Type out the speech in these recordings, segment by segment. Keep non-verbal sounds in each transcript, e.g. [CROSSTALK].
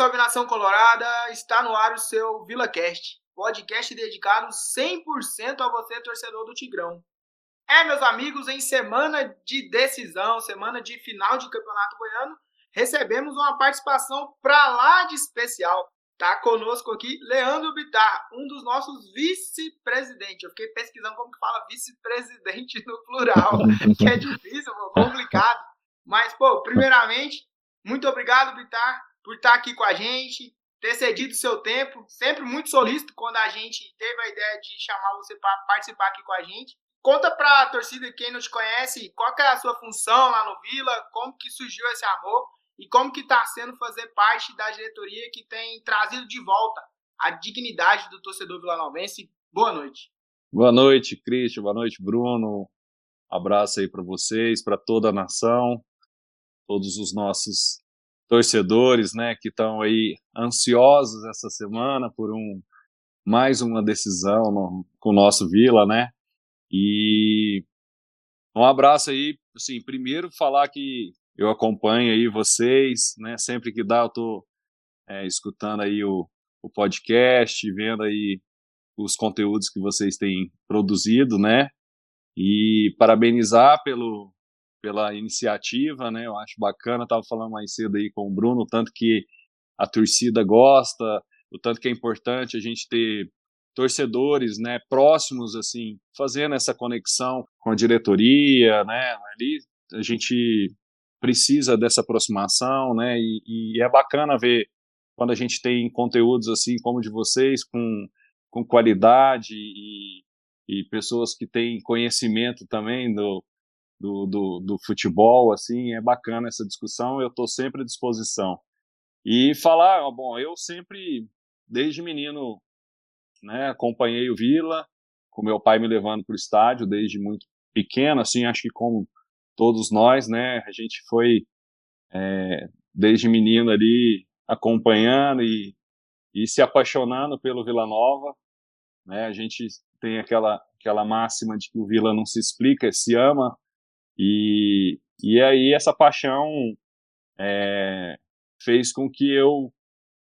salve nação colorada! Está no ar o seu VilaCast, podcast dedicado 100% a você, torcedor do Tigrão. É, meus amigos, em semana de decisão, semana de final de campeonato goiano, recebemos uma participação pra lá de especial. Tá conosco aqui Leandro Bitar, um dos nossos vice-presidentes. Eu fiquei pesquisando como que fala vice-presidente no plural, [LAUGHS] que é difícil, complicado. Mas, pô, primeiramente, muito obrigado, Bitar, por estar aqui com a gente, ter cedido seu tempo. Sempre muito solícito quando a gente teve a ideia de chamar você para participar aqui com a gente. Conta para a torcida, quem não te conhece, qual é a sua função lá no Vila, como que surgiu esse amor e como que está sendo fazer parte da diretoria que tem trazido de volta a dignidade do torcedor vilanovense. Boa noite. Boa noite, Cristian. Boa noite, Bruno. Abraço aí para vocês, para toda a nação, todos os nossos torcedores, né, que estão aí ansiosos essa semana por um mais uma decisão no, com o nosso Vila, né? E um abraço aí, assim, primeiro falar que eu acompanho aí vocês, né? Sempre que dá eu tô é, escutando aí o, o podcast, vendo aí os conteúdos que vocês têm produzido, né? E parabenizar pelo pela iniciativa, né? Eu acho bacana, estava falando mais cedo aí com o Bruno, o tanto que a torcida gosta, o tanto que é importante a gente ter torcedores, né, próximos assim, fazendo essa conexão com a diretoria, né? Ali a gente precisa dessa aproximação, né? E, e é bacana ver quando a gente tem conteúdos assim como de vocês com com qualidade e, e pessoas que têm conhecimento também do, do, do, do futebol, assim, é bacana essa discussão, eu estou sempre à disposição. E falar, bom, eu sempre, desde menino, né, acompanhei o Vila, com meu pai me levando para o estádio desde muito pequeno, assim, acho que como todos nós, né, a gente foi é, desde menino ali acompanhando e, e se apaixonando pelo Vila Nova, né, a gente tem aquela aquela máxima de que o Vila não se explica, se ama, e, e aí essa paixão é, fez com que eu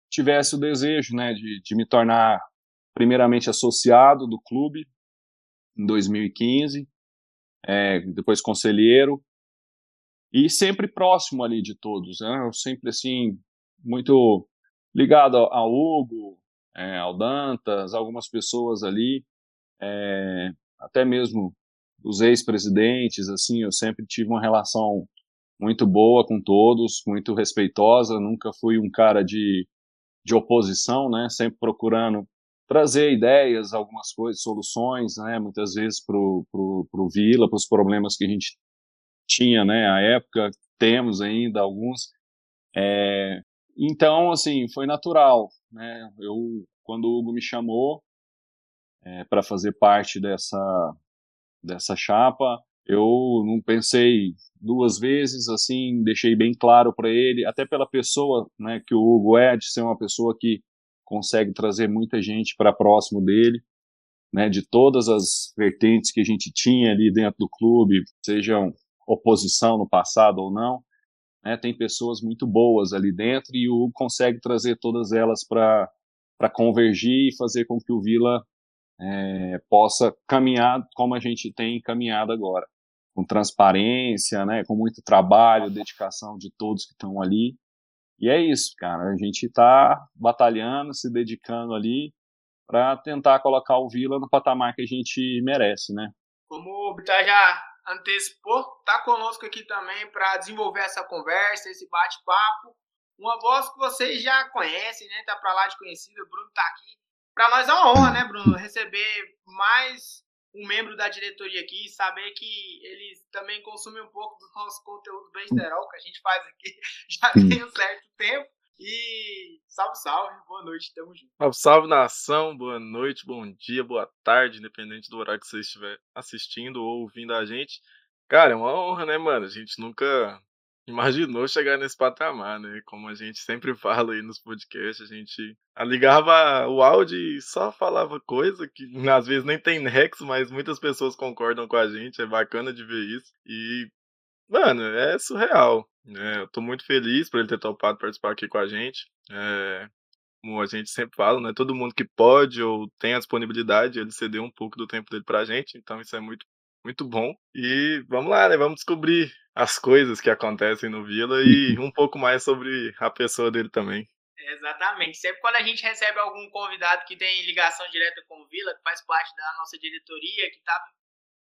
tivesse o desejo né, de, de me tornar primeiramente associado do clube em 2015, é, depois conselheiro e sempre próximo ali de todos, né? Eu sempre assim muito ligado ao, Hugo, é, ao Dantas, algumas pessoas ali, é, até mesmo os ex-presidentes, assim, eu sempre tive uma relação muito boa com todos, muito respeitosa, nunca fui um cara de, de oposição, né, sempre procurando trazer ideias, algumas coisas, soluções, né, muitas vezes pro, pro, pro Vila, para os problemas que a gente tinha, né, à época, temos ainda alguns, é, então, assim, foi natural, né, eu, quando o Hugo me chamou é, para fazer parte dessa, dessa chapa. Eu não pensei duas vezes, assim, deixei bem claro para ele, até pela pessoa, né, que o Hugo é, de ser uma pessoa que consegue trazer muita gente para próximo dele, né, de todas as vertentes que a gente tinha ali dentro do clube, sejam oposição no passado ou não, né, tem pessoas muito boas ali dentro e o Hugo consegue trazer todas elas para convergir e fazer com que o Vila é, possa caminhar como a gente tem caminhado agora, com transparência, né, com muito trabalho, dedicação de todos que estão ali. E é isso, cara. A gente está batalhando, se dedicando ali para tentar colocar o Vila no patamar que a gente merece, né? Como o Bitar já antecipou, tá conosco aqui também para desenvolver essa conversa, esse bate-papo. Uma voz que vocês já conhecem, né? Tá para lá de conhecida, o Bruno tá aqui para nós é uma honra, né, Bruno, receber mais um membro da diretoria aqui, saber que eles também consumem um pouco do nosso conteúdo besterol que a gente faz aqui [LAUGHS] já tem um certo tempo. E salve, salve, boa noite, tamo junto. Salve, salve nação, boa noite, bom dia, boa tarde, independente do horário que você estiver assistindo ou ouvindo a gente. Cara, é uma honra, né, mano? A gente nunca imaginou chegar nesse patamar, né? Como a gente sempre [LAUGHS] fala aí nos podcasts, a gente ligava o áudio e só falava coisa que [LAUGHS] às vezes nem tem nexo, mas muitas pessoas concordam com a gente, é bacana de ver isso. E Mano, é surreal. Né? Eu tô muito feliz por ele ter topado participar aqui com a gente. É, como a gente sempre fala, né? Todo mundo que pode ou tem a disponibilidade, ele cedeu um pouco do tempo dele pra gente, então isso é muito, muito bom. E vamos lá, né? Vamos descobrir as coisas que acontecem no Vila e [LAUGHS] um pouco mais sobre a pessoa dele também. Exatamente. Sempre quando a gente recebe algum convidado que tem ligação direta com o Vila, que faz parte da nossa diretoria, que está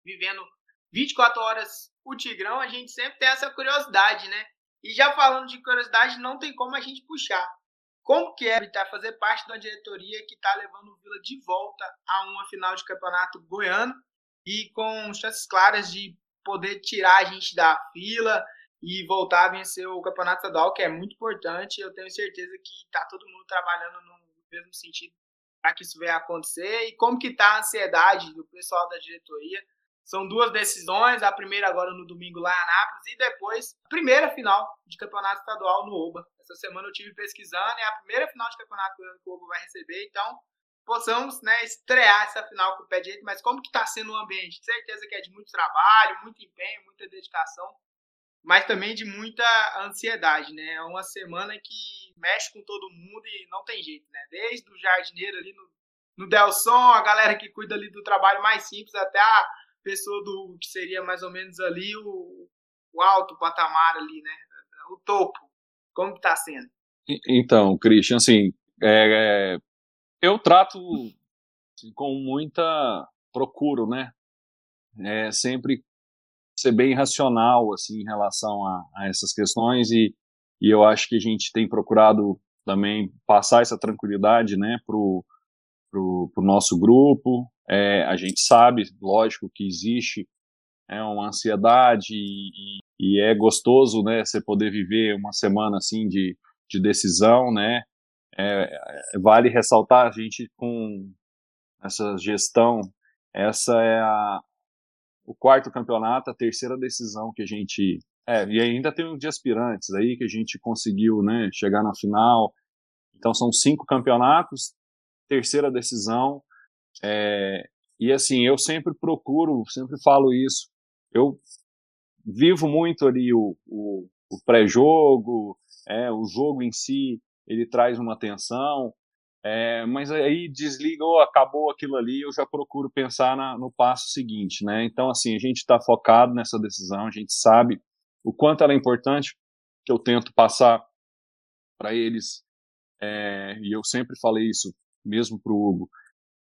vivendo 24 horas o Tigrão, a gente sempre tem essa curiosidade, né? E já falando de curiosidade, não tem como a gente puxar. Como que é tá, fazer parte de uma diretoria que está levando o Vila de volta a uma final de campeonato goiano e com chances claras de poder tirar a gente da fila e voltar a vencer o campeonato estadual, que é muito importante. Eu tenho certeza que está todo mundo trabalhando no mesmo sentido para que isso venha acontecer. E como que está a ansiedade do pessoal da diretoria são duas decisões, a primeira agora no domingo lá em Anápolis e depois a primeira final de campeonato estadual no Oba. Essa semana eu tive pesquisando, é a primeira final de campeonato que o Oba vai receber, então possamos né, estrear essa final com o pé direito, mas como que está sendo o ambiente? Certeza que é de muito trabalho, muito empenho, muita dedicação, mas também de muita ansiedade, né? É uma semana que mexe com todo mundo e não tem jeito, né? Desde o jardineiro ali no, no Delson, a galera que cuida ali do trabalho mais simples, até a pessoa do que seria mais ou menos ali o, o alto patamar ali, né? O topo. Como que tá sendo? Então, Christian, assim, é, é, eu trato assim, com muita procuro, né? É, sempre ser bem racional, assim, em relação a, a essas questões e, e eu acho que a gente tem procurado também passar essa tranquilidade, né, pro, pro, pro nosso grupo, é, a gente sabe, lógico, que existe é, uma ansiedade e, e, é gostoso, né, você poder viver uma semana assim de, de decisão, né? É, vale ressaltar a gente com essa gestão, essa é a, o quarto campeonato, a terceira decisão que a gente é, e ainda tem um de aspirantes aí que a gente conseguiu, né, chegar na final. Então são cinco campeonatos, terceira decisão, é, e assim, eu sempre procuro, sempre falo isso. Eu vivo muito ali o, o, o pré-jogo, é, o jogo em si, ele traz uma tensão, é, mas aí desliga ou acabou aquilo ali, eu já procuro pensar na, no passo seguinte, né? Então, assim, a gente está focado nessa decisão, a gente sabe o quanto ela é importante, que eu tento passar para eles, é, e eu sempre falei isso mesmo para o Hugo,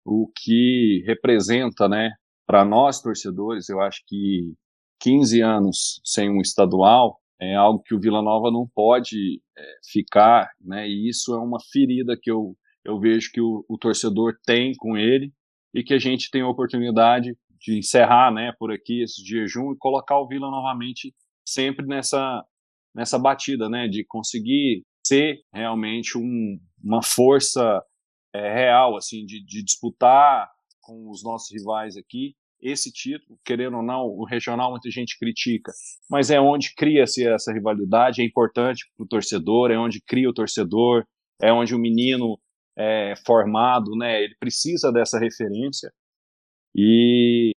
o que representa, né, para nós torcedores, eu acho que 15 anos sem um estadual é algo que o Vila Nova não pode é, ficar, né, e isso é uma ferida que eu, eu vejo que o, o torcedor tem com ele e que a gente tem a oportunidade de encerrar, né, por aqui esse jejum e colocar o Vila novamente sempre nessa nessa batida, né, de conseguir ser realmente um, uma força é, real, assim, de, de disputar com os nossos rivais aqui esse título, querendo ou não, o regional muita gente critica, mas é onde cria-se essa rivalidade, é importante para o torcedor, é onde cria o torcedor, é onde o menino é formado, né, ele precisa dessa referência, e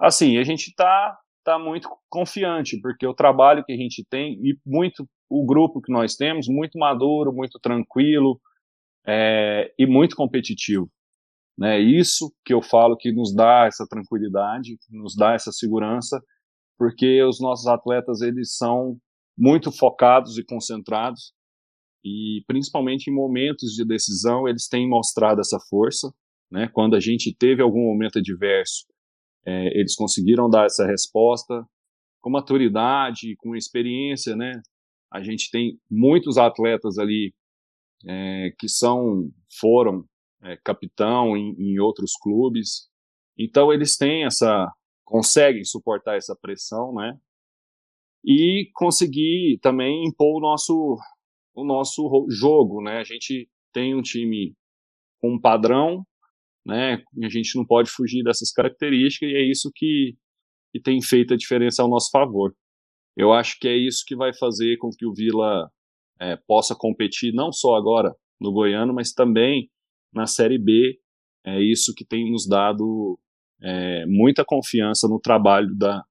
assim, a gente está tá muito confiante, porque o trabalho que a gente tem, e muito o grupo que nós temos, muito maduro, muito tranquilo, é, e muito competitivo. Né? Isso que eu falo que nos dá essa tranquilidade, nos dá essa segurança, porque os nossos atletas eles são muito focados e concentrados e principalmente em momentos de decisão eles têm mostrado essa força. Né? Quando a gente teve algum momento adverso, é, eles conseguiram dar essa resposta com maturidade, com experiência, né? A gente tem muitos atletas ali é, que são foram é, capitão em, em, outros clubes. Então eles têm essa conseguem suportar essa pressão, né? E conseguir também impor o nosso o nosso jogo, né? A gente tem um time com um padrão, né? A gente não pode fugir dessas características e é isso que, que tem feito a diferença ao nosso favor. Eu acho que é isso que vai fazer com que o Vila é, possa competir não só agora no Goiano, mas também na Série B. É isso que tem nos dado é, muita confiança no trabalho da,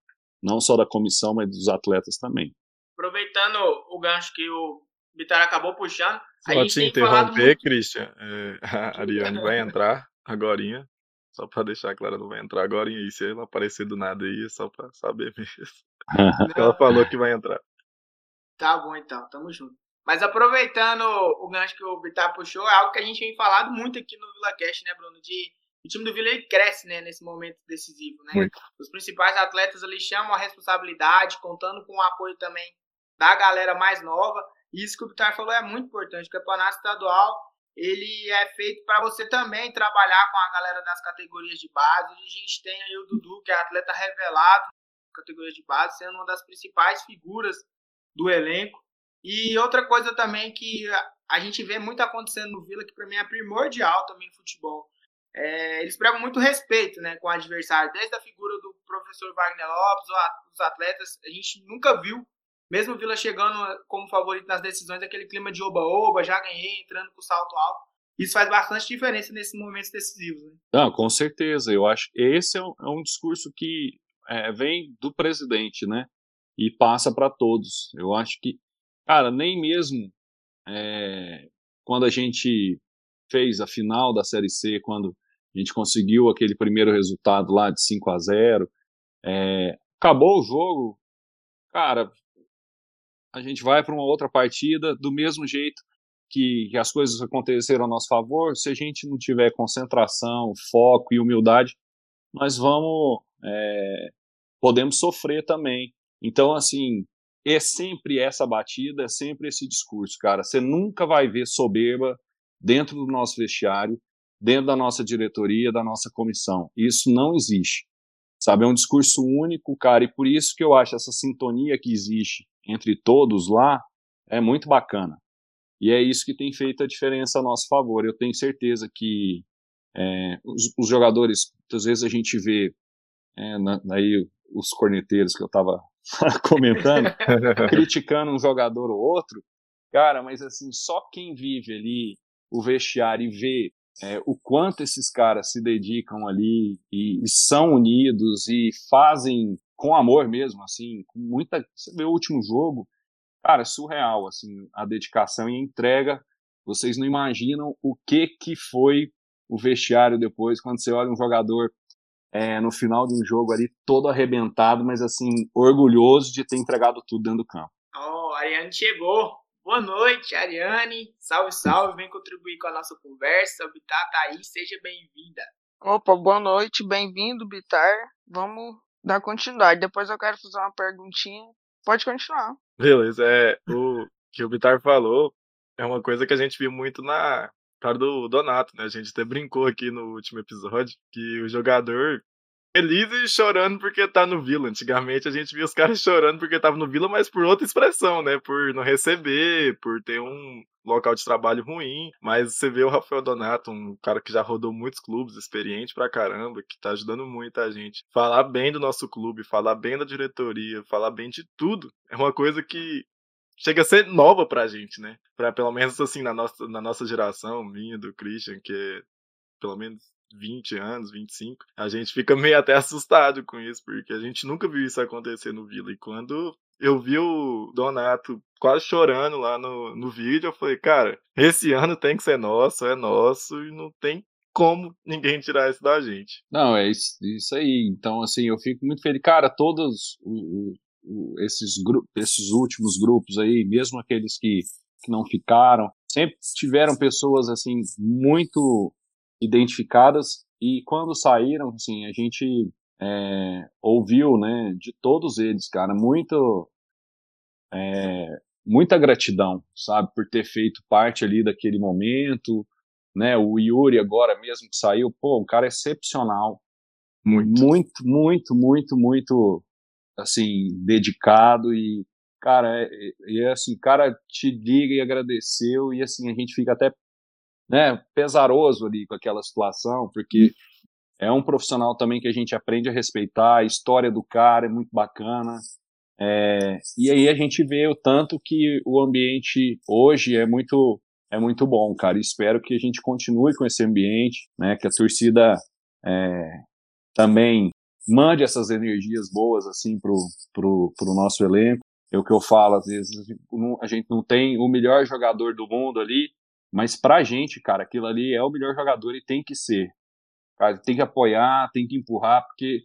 não só da comissão, mas dos atletas também. Aproveitando o gancho que o Vitor acabou puxando, a Só te interromper, muito... Christian, é, [LAUGHS] a Ariane vai entrar agora, só para deixar claro, não vai entrar agora e se ela aparecer do nada aí, é só para saber mesmo. [LAUGHS] ela falou que vai entrar. Tá bom então, tamo junto. Mas aproveitando o gancho que o Vitar puxou, é algo que a gente tem falado muito aqui no Vila Cash, né, Bruno? De o time do Vila ele cresce, né, nesse momento decisivo, né? Muito. Os principais atletas ali chamam a responsabilidade, contando com o apoio também da galera mais nova. E isso que o Vitar falou é muito importante. O campeonato estadual ele é feito para você também trabalhar com a galera das categorias de base. A gente tem aí o Dudu, que é atleta revelado na categoria de base, sendo uma das principais figuras do elenco. E outra coisa também que a gente vê muito acontecendo no Vila, que para mim é primordial também no futebol. É, eles pregam muito respeito né, com o adversário, desde a figura do professor Wagner Lopes, os atletas, a gente nunca viu, mesmo o Vila chegando como favorito nas decisões, aquele clima de oba-oba, já ganhei, entrando com salto alto. Isso faz bastante diferença nesses momentos decisivos. Né? Não, com certeza. Eu acho que esse é um, é um discurso que é, vem do presidente, né? E passa para todos. Eu acho que Cara, nem mesmo é, quando a gente fez a final da Série C, quando a gente conseguiu aquele primeiro resultado lá de 5 a 0 é, acabou o jogo, cara, a gente vai para uma outra partida do mesmo jeito que, que, as coisas aconteceram a nosso favor, se a gente não tiver concentração, foco e humildade, nós vamos, é, podemos sofrer também. Então, assim, é sempre essa batida, é sempre esse discurso, cara. Você nunca vai ver soberba dentro do nosso vestiário, dentro da nossa diretoria, da nossa comissão. Isso não existe. Sabe, é um discurso único, cara, e por isso que eu acho essa sintonia que existe entre todos lá é muito bacana. E é isso que tem feito a diferença a nosso favor. Eu tenho certeza que é, os, os, jogadores, muitas vezes a gente vê é, na, aí os corneteiros que eu estava [LAUGHS] comentando, [LAUGHS] criticando um jogador ou outro, cara, mas assim, só quem vive ali o vestiário e vê é, o quanto esses caras se dedicam ali e, e, são unidos e fazem com amor mesmo, assim, com muita. Você vê o último jogo, cara, é surreal, assim, a dedicação e a entrega. Vocês não imaginam o que que foi o vestiário depois, quando você olha um jogador é, no final de um jogo ali, todo arrebentado, mas assim, orgulhoso de ter entregado tudo dentro do campo. Oh, a Ariane chegou. Boa noite, Ariane. Salve, salve. Vem contribuir com a nossa conversa. Bitar tá aí, seja bem-vinda. Opa, boa noite, bem-vindo, Bitar. Vamos dar continuidade. Depois eu quero fazer uma perguntinha. Pode continuar. Beleza, é o que o Bitar falou é uma coisa que a gente viu muito na cara do Donato, né? A gente até brincou aqui no último episódio que o jogador feliz e chorando porque tá no Vila. Antigamente a gente via os caras chorando porque tava no Vila, mas por outra expressão, né? Por não receber, por ter um local de trabalho ruim. Mas você vê o Rafael Donato, um cara que já rodou muitos clubes, experiente pra caramba, que tá ajudando muita gente. Falar bem do nosso clube, falar bem da diretoria, falar bem de tudo. É uma coisa que chega a ser nova pra gente, né? Pra pelo menos assim, na nossa, na nossa geração, minha, do Christian, que é pelo menos 20 anos, 25, a gente fica meio até assustado com isso, porque a gente nunca viu isso acontecer no Vila. E quando eu vi o Donato quase chorando lá no, no vídeo, eu falei, cara, esse ano tem que ser nosso, é nosso, e não tem como ninguém tirar isso da gente. Não, é isso, isso aí. Então, assim, eu fico muito feliz. Cara, todos os, esses, esses últimos grupos aí, mesmo aqueles que, que não ficaram, sempre tiveram pessoas assim muito identificadas e quando saíram, assim, a gente é, ouviu, né, de todos eles, cara, muito é, muita gratidão, sabe, por ter feito parte ali daquele momento, né, o Yuri agora mesmo que saiu, pô, um cara excepcional, muito, muito, muito, muito, muito assim, dedicado e, cara, é, é, é assim, cara te liga e agradeceu e assim, a gente fica até, né, pesaroso ali com aquela situação, porque é um profissional também que a gente aprende a respeitar, a história do cara é muito bacana, é, e aí a gente vê o tanto que o ambiente hoje é muito é muito bom, cara. Espero que a gente continue com esse ambiente, né? Que a torcida é, também mande essas energias boas assim pro, pro, pro nosso elenco. É o que eu falo, às vezes a gente não tem o melhor jogador do mundo ali, mas pra gente, cara, aquilo ali é o melhor jogador e tem que ser. Cara, tem que apoiar, tem que empurrar, porque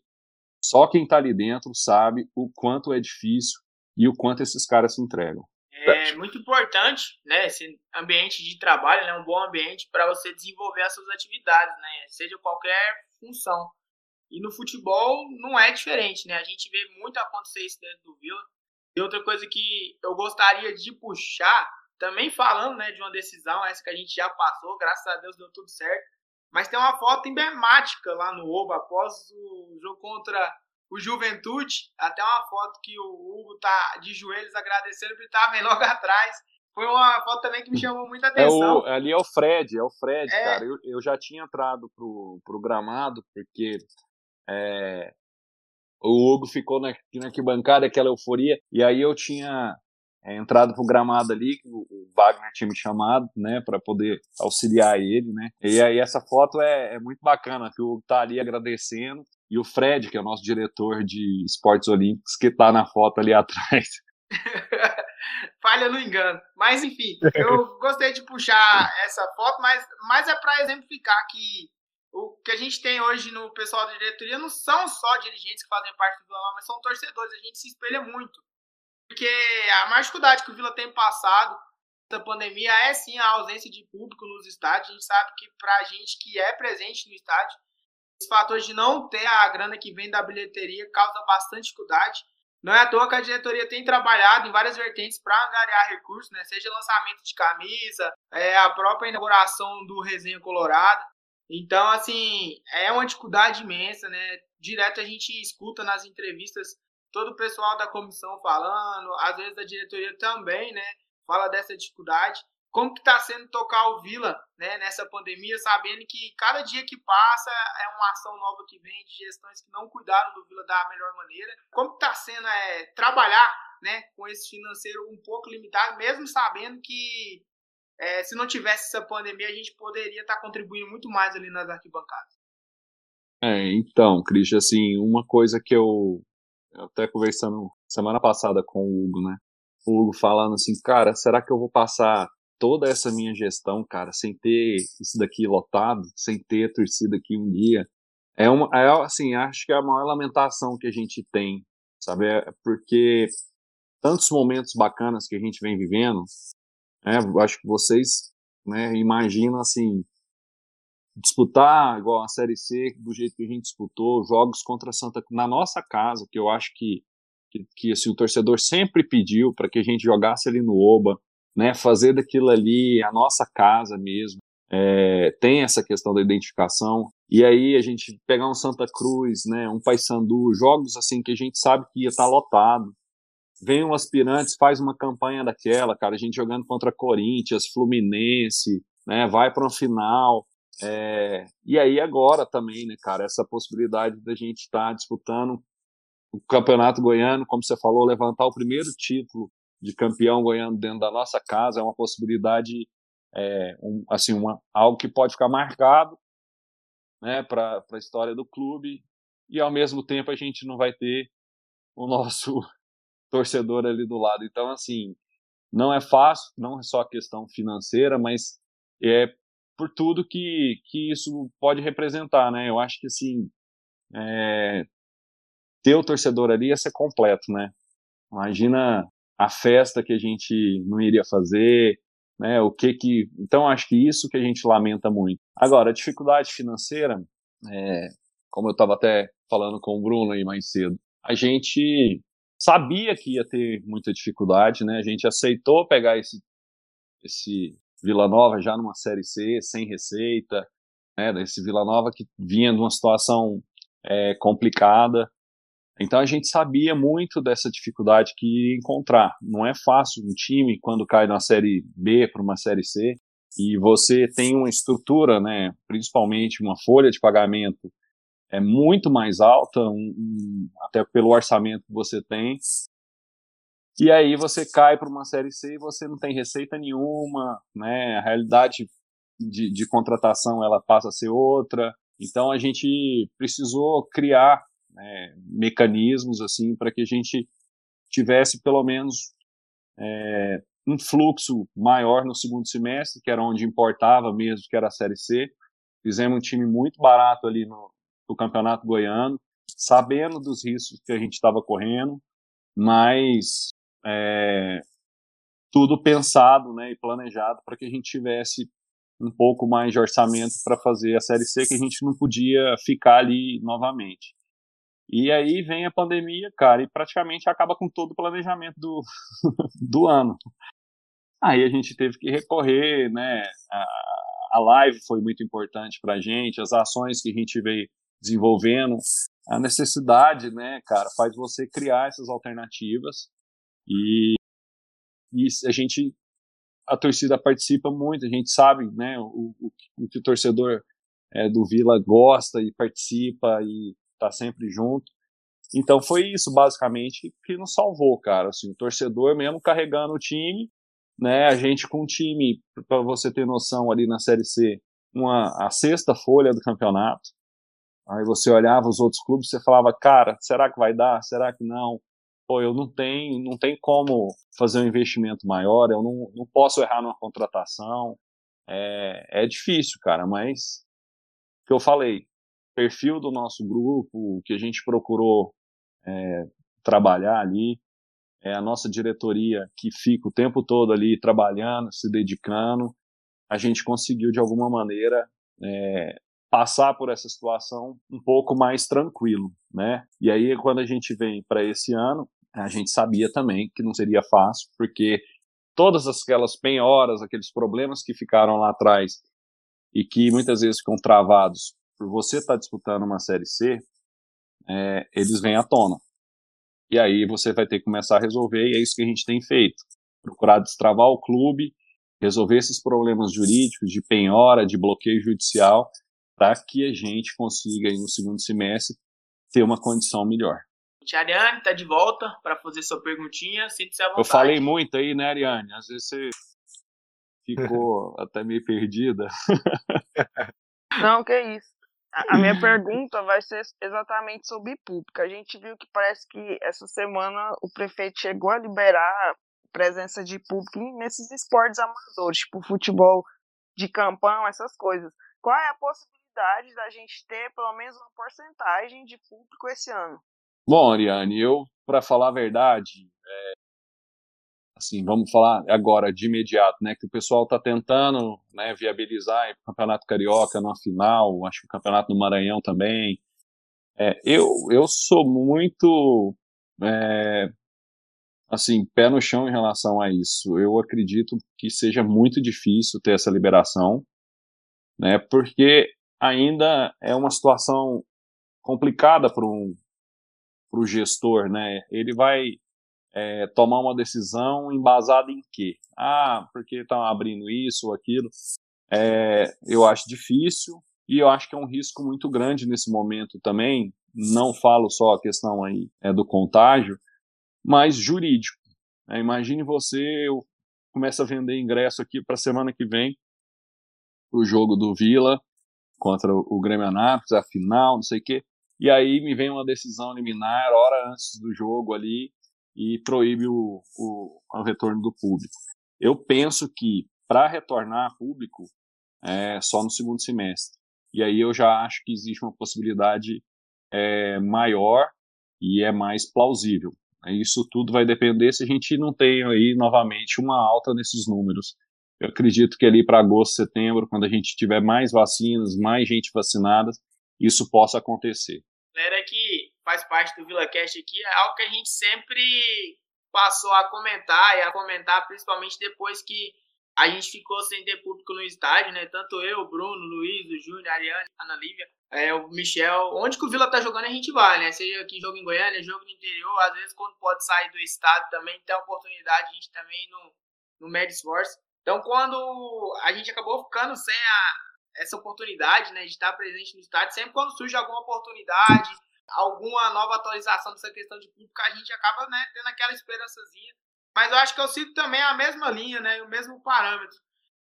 só quem tá ali dentro sabe o quanto é difícil e o quanto esses caras se entregam. É muito importante, né, esse ambiente de trabalho, né, um bom ambiente para você desenvolver as suas atividades, né, seja qualquer função. E no futebol não é diferente, né? A gente vê muito acontecer isso dentro do Vila. E outra coisa que eu gostaria de puxar, também falando, né, de uma decisão, essa que a gente já passou, graças a Deus deu tudo certo. Mas tem uma foto emblemática lá no Oba após o jogo contra o Juventude, até uma foto que o Hugo tá de joelhos agradecendo porque tava vem logo atrás. Foi uma foto também que me chamou muita atenção. É o, ali é o Fred, é o Fred, é. cara. Eu, eu já tinha entrado pro, pro gramado, porque é, o Hugo ficou na, na arquibancada, aquela euforia, e aí eu tinha é, entrado pro gramado ali, o, o Wagner tinha me chamado, né, para poder auxiliar ele, né. E aí essa foto é, é muito bacana, que o Hugo tá ali agradecendo, e o Fred, que é o nosso diretor de esportes olímpicos, que está na foto ali [LAUGHS] atrás. [LAUGHS] Falha no engano. Mas enfim, eu [LAUGHS] gostei de puxar essa foto, mas, mas é para exemplificar que o que a gente tem hoje no pessoal da diretoria não são só dirigentes que fazem parte do Vila mas são torcedores. A gente se espelha muito. Porque a maior dificuldade que o Vila tem passado da pandemia é sim a ausência de público nos estádios. A gente sabe que pra gente que é presente no estádio, esse fator de não ter a grana que vem da bilheteria causa bastante dificuldade. Não é à toa que a diretoria tem trabalhado em várias vertentes para angariar recursos, né? seja lançamento de camisa, é, a própria inauguração do Resenha Colorado. Então, assim, é uma dificuldade imensa, né? Direto a gente escuta nas entrevistas todo o pessoal da comissão falando, às vezes da diretoria também, né? Fala dessa dificuldade como que está sendo tocar o Vila né, nessa pandemia, sabendo que cada dia que passa é uma ação nova que vem de gestões que não cuidaram do Vila da melhor maneira. Como está sendo é, trabalhar né, com esse financeiro um pouco limitado, mesmo sabendo que é, se não tivesse essa pandemia a gente poderia estar tá contribuindo muito mais ali nas arquibancadas. É, então, Cris, assim, uma coisa que eu, eu até conversando semana passada com o Hugo, né? O Hugo falando assim, cara, será que eu vou passar toda essa minha gestão, cara, sem ter isso daqui lotado, sem ter torcida aqui um dia, é uma, é, assim, acho que é a maior lamentação que a gente tem, sabe? É porque tantos momentos bacanas que a gente vem vivendo, né? Acho que vocês, né, imaginam assim, disputar igual a Série C, do jeito que a gente disputou, jogos contra Santa Cruz, na nossa casa, que eu acho que, que, que assim, o torcedor sempre pediu para que a gente jogasse ali no Oba, né, fazer daquilo ali a nossa casa mesmo. É, tem essa questão da identificação. E aí a gente pegar um Santa Cruz, né, um Paysandu, jogos assim que a gente sabe que ia estar tá lotado. Vem um aspirantes, faz uma campanha daquela, cara, a gente jogando contra Corinthians, Fluminense, né, vai para um final. É, e aí agora também, né, cara, essa possibilidade da gente estar tá disputando o Campeonato Goiano, como você falou, levantar o primeiro título de campeão ganhando dentro da nossa casa é uma possibilidade, é, um, assim, uma, algo que pode ficar marcado né, para a história do clube e ao mesmo tempo a gente não vai ter o nosso torcedor ali do lado. Então, assim, não é fácil, não é só questão financeira, mas é por tudo que, que isso pode representar, né? Eu acho que, assim, é, ter o torcedor ali ia ser completo, né? Imagina a festa que a gente não iria fazer, né? O que que. Então, acho que isso que a gente lamenta muito. Agora, a dificuldade financeira, é, como eu estava até falando com o Bruno aí mais cedo, a gente sabia que ia ter muita dificuldade, né? A gente aceitou pegar esse, esse Vila Nova já numa Série C, sem receita, né? Esse Vila Nova que vinha de uma situação é, complicada, então a gente sabia muito dessa dificuldade que ia encontrar. Não é fácil um time quando cai na série B para uma série C e você tem uma estrutura, né, principalmente uma folha de pagamento é muito mais alta, um, um, até pelo orçamento que você tem. E aí você cai para uma série C e você não tem receita nenhuma, né? A realidade de, de contratação ela passa a ser outra. Então a gente precisou criar é, mecanismos assim para que a gente tivesse pelo menos é, um fluxo maior no segundo semestre, que era onde importava mesmo, que era a Série C. Fizemos um time muito barato ali no, no Campeonato Goiano, sabendo dos riscos que a gente estava correndo, mas é, tudo pensado né, e planejado para que a gente tivesse um pouco mais de orçamento para fazer a Série C, que a gente não podia ficar ali novamente. E aí vem a pandemia, cara, e praticamente acaba com todo o planejamento do, [LAUGHS] do ano. Aí a gente teve que recorrer, né? A, a live foi muito importante para a gente, as ações que a gente veio desenvolvendo, a necessidade, né, cara, faz você criar essas alternativas e, e a gente, a torcida participa muito, a gente sabe, né, o, o, o que o torcedor é, do Vila gosta e participa e tá sempre junto. Então foi isso, basicamente, que nos salvou, cara. Assim, o torcedor mesmo carregando o time, né? A gente com o time, para você ter noção ali na Série C, uma, a sexta folha do campeonato. Aí você olhava os outros clubes, você falava, cara, será que vai dar? Será que não? Pô, eu não tenho, não tem como fazer um investimento maior, eu não, não posso errar numa contratação. É, é difícil, cara, mas que eu falei, perfil do nosso grupo, o que a gente procurou é, trabalhar ali, é a nossa diretoria que fica o tempo todo ali trabalhando, se dedicando, a gente conseguiu de alguma maneira é, passar por essa situação um pouco mais tranquilo, né? E aí quando a gente vem para esse ano, a gente sabia também que não seria fácil, porque todas aquelas penhoras, aqueles problemas que ficaram lá atrás e que muitas vezes ficam travados por você estar tá disputando uma série C, é, eles vêm à tona. E aí você vai ter que começar a resolver, e é isso que a gente tem feito. Procurar destravar o clube, resolver esses problemas jurídicos de penhora, de bloqueio judicial, para que a gente consiga, aí, no segundo semestre, ter uma condição melhor. Tia Ariane está de volta para fazer sua perguntinha. Sinta-se à vontade. Eu falei muito aí, né, Ariane? Às vezes você ficou [LAUGHS] até meio perdida. [LAUGHS] Não, que isso. A minha pergunta vai ser exatamente sobre público. A gente viu que parece que essa semana o prefeito chegou a liberar presença de público nesses esportes amadores, tipo futebol de campão, essas coisas. Qual é a possibilidade da gente ter pelo menos uma porcentagem de público esse ano? Bom, Ariane, eu, para falar a verdade, é, assim, vamos falar agora de imediato, né, que o pessoal está tentando né, viabilizar o Campeonato Carioca numa final, acho que o Campeonato do Maranhão também. É, eu, eu sou muito, é, assim, pé no chão em relação a isso. Eu acredito que seja muito difícil ter essa liberação, né, porque ainda é uma situação complicada para um, o gestor, né? Ele vai é, tomar uma decisão embasada em quê? Ah, porque estão abrindo isso ou aquilo. É, eu acho difícil e eu acho que é um risco muito grande nesse momento também. Não falo só a questão aí é, do contágio, mas jurídico. É, imagine você, eu começo a vender ingresso aqui para a semana que vem, o jogo do Vila contra o Grêmio Anápolis, a final, não sei o quê. E aí me vem uma decisão liminar hora antes do jogo ali e proíbe o, o, o retorno do público. Eu penso que para retornar público é só no segundo semestre. E aí eu já acho que existe uma possibilidade é, maior e é mais plausível. Isso tudo vai depender se a gente não tem aí novamente uma alta nesses números. Eu acredito que ali para agosto, setembro, quando a gente tiver mais vacinas, mais gente vacinada, isso possa acontecer. Galera que faz parte do VilaCast aqui, é algo que a gente sempre passou a comentar e a comentar, principalmente depois que a gente ficou sem ter público no estádio, né? Tanto eu, Bruno, Luiz, o Júnior, a Ariane, a Ana Lívia, é, o Michel. Onde que o Vila tá jogando, a gente vai, né? Seja aqui jogo em Goiânia, jogo no interior, às vezes quando pode sair do estado também, tem a oportunidade, a gente também no, no Med Sports. Então, quando a gente acabou ficando sem a, essa oportunidade, né, de estar presente no estádio, sempre quando surge alguma oportunidade, alguma nova atualização dessa questão de público, a gente acaba, né, tendo aquela esperançazinha. Mas eu acho que eu sigo também a mesma linha, né, o mesmo parâmetro.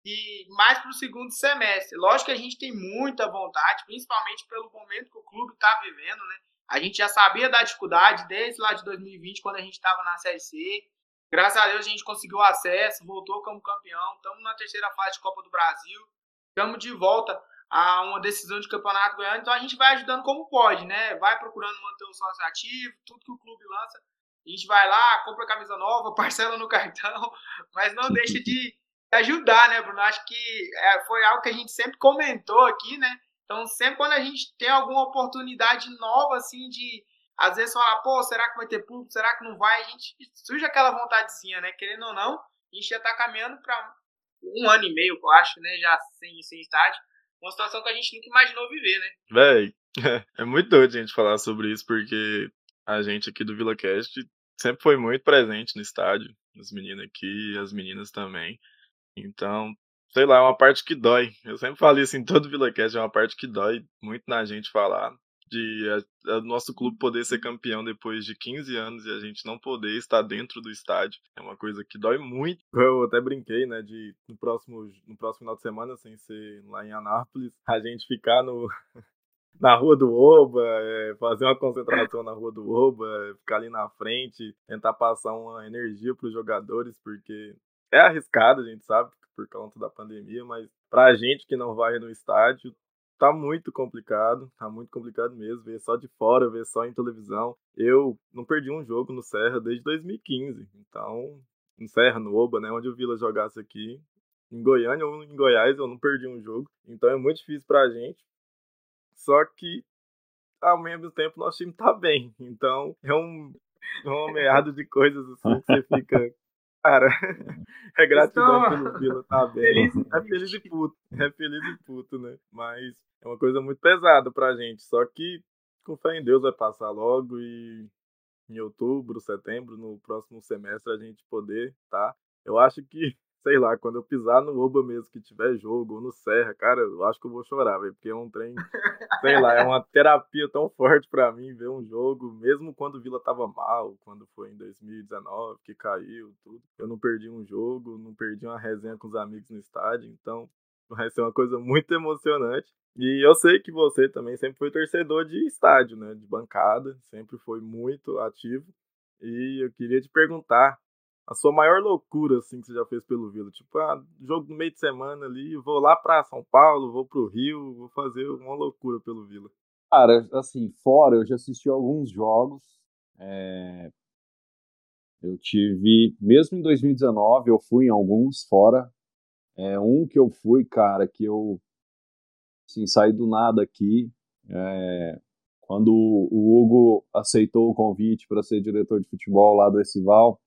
E mais para o segundo semestre. Lógico que a gente tem muita vontade, principalmente pelo momento que o clube está vivendo, né? A gente já sabia da dificuldade desde lá de 2020, quando a gente estava na Série C. Graças a Deus a gente conseguiu acesso, voltou como campeão. Estamos na terceira fase de Copa do Brasil. Estamos de volta a uma decisão de campeonato goiano. Então a gente vai ajudando como pode, né? Vai procurando manter o sócio ativo, tudo que o clube lança. A gente vai lá, compra camisa nova, [LAUGHS] parcela no cartão, mas não deixa de ajudar, né, Bruno? Acho que é, foi algo que a gente sempre comentou aqui, né? Então, sempre quando a gente tem alguma oportunidade nova, assim, de às vezes falar, pô, será que vai ter público? Será que não vai? A gente surge aquela vontadezinha, né? Querendo ou não, a gente já tá caminhando para um ano e meio, eu acho, né? Já sem, sem estádio. Uma situação que a gente nunca imaginou viver, né? Véi, [LAUGHS] é muito doido a gente falar sobre isso, porque a gente aqui do VilaCast sempre foi muito presente no estádio. Os meninos aqui, as meninas também. Então, sei lá, é uma parte que dói. Eu sempre falo isso em todo VilaCast, é uma parte que dói muito na gente falar de a, a, nosso clube poder ser campeão depois de 15 anos e a gente não poder estar dentro do estádio. É uma coisa que dói muito. Eu até brinquei, né, de no próximo, no próximo final de semana, sem ser lá em Anápolis, a gente ficar no, [LAUGHS] na Rua do Oba, é, fazer uma concentração na Rua do Oba, ficar ali na frente, tentar passar uma energia para os jogadores, porque é arriscado, a gente sabe, por conta da pandemia, mas pra gente que não vai no estádio, tá muito complicado, tá muito complicado mesmo, ver só de fora, ver só em televisão. Eu não perdi um jogo no Serra desde 2015, então, no Serra, no Oba, né, onde o Vila jogasse aqui, em Goiânia ou em Goiás, eu não perdi um jogo, então é muito difícil pra gente. Só que, ao mesmo tempo, nosso time tá bem, então é um, é um meado de coisas assim que você fica [LAUGHS] Cara, [LAUGHS] é gratidão pelo Vila, tá [LAUGHS] bem. Feliz é feliz e puto. É feliz e puto, né? Mas é uma coisa muito pesada pra gente. Só que, com fé em Deus, vai passar logo e em outubro, setembro, no próximo semestre, a gente poder, tá? Eu acho que sei lá, quando eu pisar no Oba mesmo, que tiver jogo, ou no Serra, cara, eu acho que eu vou chorar, velho, porque é um trem, sei lá, é uma [LAUGHS] terapia tão forte para mim ver um jogo, mesmo quando o Vila tava mal, quando foi em 2019, que caiu, tudo. Eu não perdi um jogo, não perdi uma resenha com os amigos no estádio, então vai ser uma coisa muito emocionante. E eu sei que você também sempre foi torcedor de estádio, né, de bancada, sempre foi muito ativo. E eu queria te perguntar a sua maior loucura, assim, que você já fez pelo Vila? Tipo, ah, jogo no meio de semana ali, vou lá pra São Paulo, vou pro Rio, vou fazer uma loucura pelo Vila. Cara, assim, fora, eu já assisti alguns jogos. É... Eu tive, mesmo em 2019, eu fui em alguns fora. É, um que eu fui, cara, que eu assim, saí do nada aqui. É... Quando o Hugo aceitou o convite para ser diretor de futebol lá do Essival,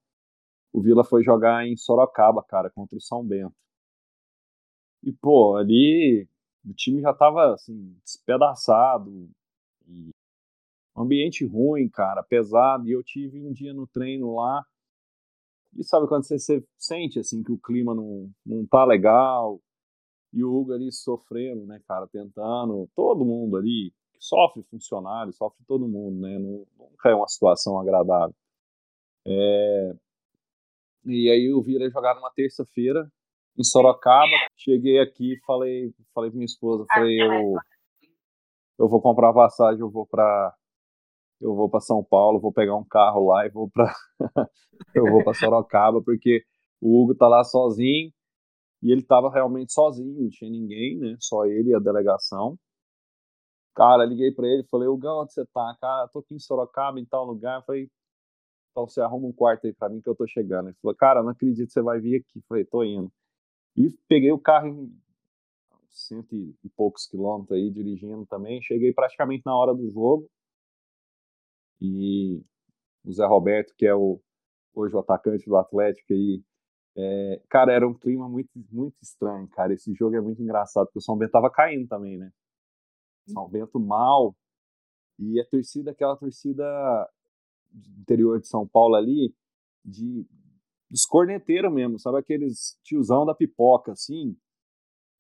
o Vila foi jogar em Sorocaba, cara, contra o São Bento. E, pô, ali o time já tava, assim, despedaçado. E ambiente ruim, cara, pesado. E eu tive um dia no treino lá. E sabe quando você, você sente, assim, que o clima não, não tá legal. E o Hugo ali sofrendo, né, cara, tentando. Todo mundo ali, sofre funcionário, sofre todo mundo, né? Nunca é uma situação agradável. É, e aí eu vi ele jogar numa terça-feira em Sorocaba. Cheguei aqui, falei, falei pra minha esposa, falei, eu, eu vou comprar passagem, eu vou para eu vou para São Paulo, vou pegar um carro lá e vou para [LAUGHS] eu vou para Sorocaba porque o Hugo tá lá sozinho e ele tava realmente sozinho, não tinha ninguém, né? Só ele e a delegação. Cara, liguei para ele, falei: "Hugo, onde você tá? Cara, tô aqui em Sorocaba, em tal lugar". Falei: então você arruma um quarto aí pra mim que eu tô chegando. Ele falou, cara, não acredito que você vai vir aqui. Eu falei, tô indo. E peguei o carro em cento e poucos quilômetros aí, dirigindo também. Cheguei praticamente na hora do jogo. E o Zé Roberto, que é o hoje o atacante do Atlético aí, é, cara, era um clima muito, muito estranho, cara. Esse jogo é muito engraçado, porque o São Bento tava caindo também, né? São Bento mal. E a torcida, aquela torcida interior de São Paulo ali, de dos corneteiros mesmo, sabe aqueles tiozão da pipoca, assim.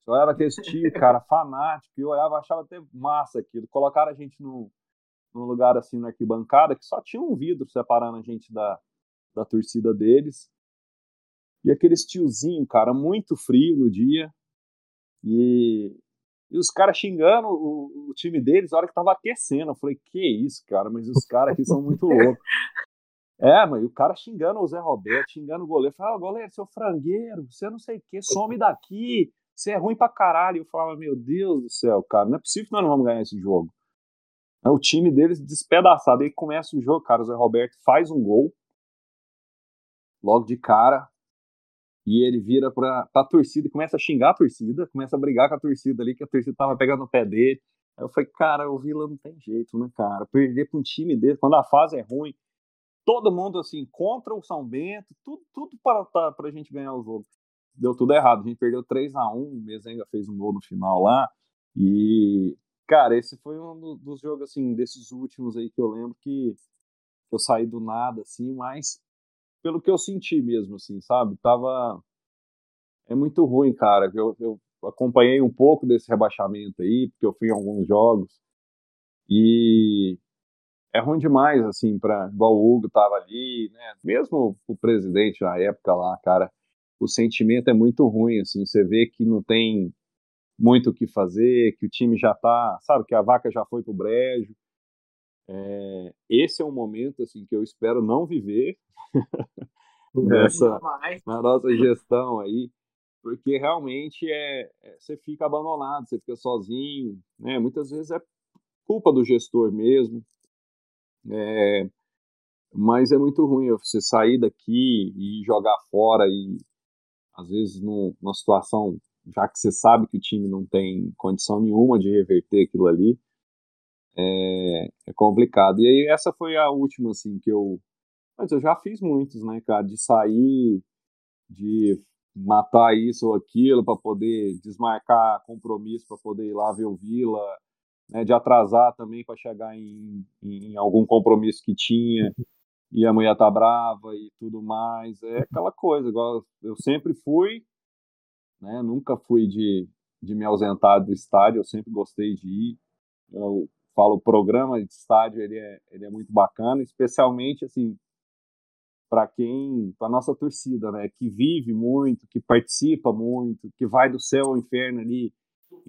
Você olhava aqueles tio, [LAUGHS] cara, fanático, e eu olhava, achava até massa aquilo. Colocaram a gente no, num lugar assim na arquibancada que só tinha um vidro separando a gente da, da torcida deles. E aqueles tiozinho, cara, muito frio no dia. E E os caras xingando o, o, time deles na hora que tava aquecendo. Eu falei, que isso, cara, mas os caras aqui são muito loucos. [LAUGHS] É, mas o cara xingando o Zé Roberto, xingando o goleiro. Falei, ah, goleiro, seu frangueiro, você não sei o que, some daqui, você é ruim pra caralho. Eu falava, meu Deus do céu, cara, não é possível que nós não vamos ganhar esse jogo. O time deles despedaçado. Aí começa o jogo, cara, o Zé Roberto faz um gol, logo de cara, e ele vira pra, pra torcida e começa a xingar a torcida, começa a brigar com a torcida ali, que a torcida tava pegando o pé dele. Aí eu falei, cara, o Vila não tem jeito, né, cara? Perder pra um time dele, quando a fase é ruim, todo mundo assim, contra o São Bento, tudo, tudo para, para, pra gente ganhar o jogo. Deu tudo errado. A gente perdeu 3 a 1 o Mesenga fez um gol no final lá. E, cara, esse foi um dos jogos, assim, desses últimos aí que eu lembro que eu saí do nada, assim, mas pelo que eu senti mesmo, assim, sabe? Tava. É muito ruim, cara. Eu, eu acompanhei um pouco desse rebaixamento aí, porque eu fui em alguns jogos. E é ruim demais, assim, para igual o Hugo tava ali, né? Mesmo o presidente na época lá, cara, o sentimento é muito ruim, assim. Você vê que não tem muito o que fazer, que o time já tá, sabe, que a vaca já foi pro brejo. É, esse é um momento assim que eu espero não viver [LAUGHS] nessa na nossa gestão aí, porque realmente é, é, você fica abandonado, você fica sozinho, né? Muitas vezes é culpa do gestor mesmo, é, mas é muito ruim você sair daqui e jogar fora e às vezes numa situação já que você sabe que o time não tem condição nenhuma de reverter aquilo ali é, é, complicado. E aí essa foi a última, assim, que eu... Mas eu já fiz muitos, né, cara, de sair, de matar isso ou aquilo para poder desmarcar compromisso, para poder ir lá ver o Vila, né, de atrasar também para chegar em, em, algum compromisso que tinha e a mulher tá brava e tudo mais. É aquela coisa, igual eu sempre fui, né, nunca fui de, de me ausentar do estádio, eu sempre gostei de ir. Eu falo, o programa de estádio ele é, ele é muito bacana, especialmente assim para quem, para nossa torcida, né, que vive muito, que participa muito, que vai do céu ao inferno ali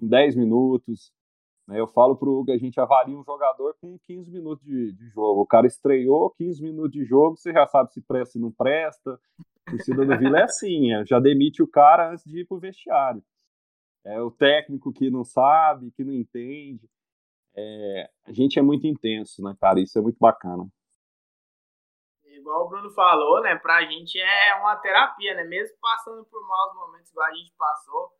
em 10 minutos. Né, eu falo para o Hugo, a gente avalia um jogador com 15 minutos de, de, jogo. O cara estreou 15 minutos de jogo, você já sabe se presta ou não presta. A torcida do Vila é assim, é, já demite o cara antes de ir para o vestiário. É o técnico que não sabe, que não entende é, a gente é muito intenso, né, cara? Isso é muito bacana. Igual o Bruno falou, né? Pra gente é uma terapia, né? Mesmo passando por maus momentos igual a gente passou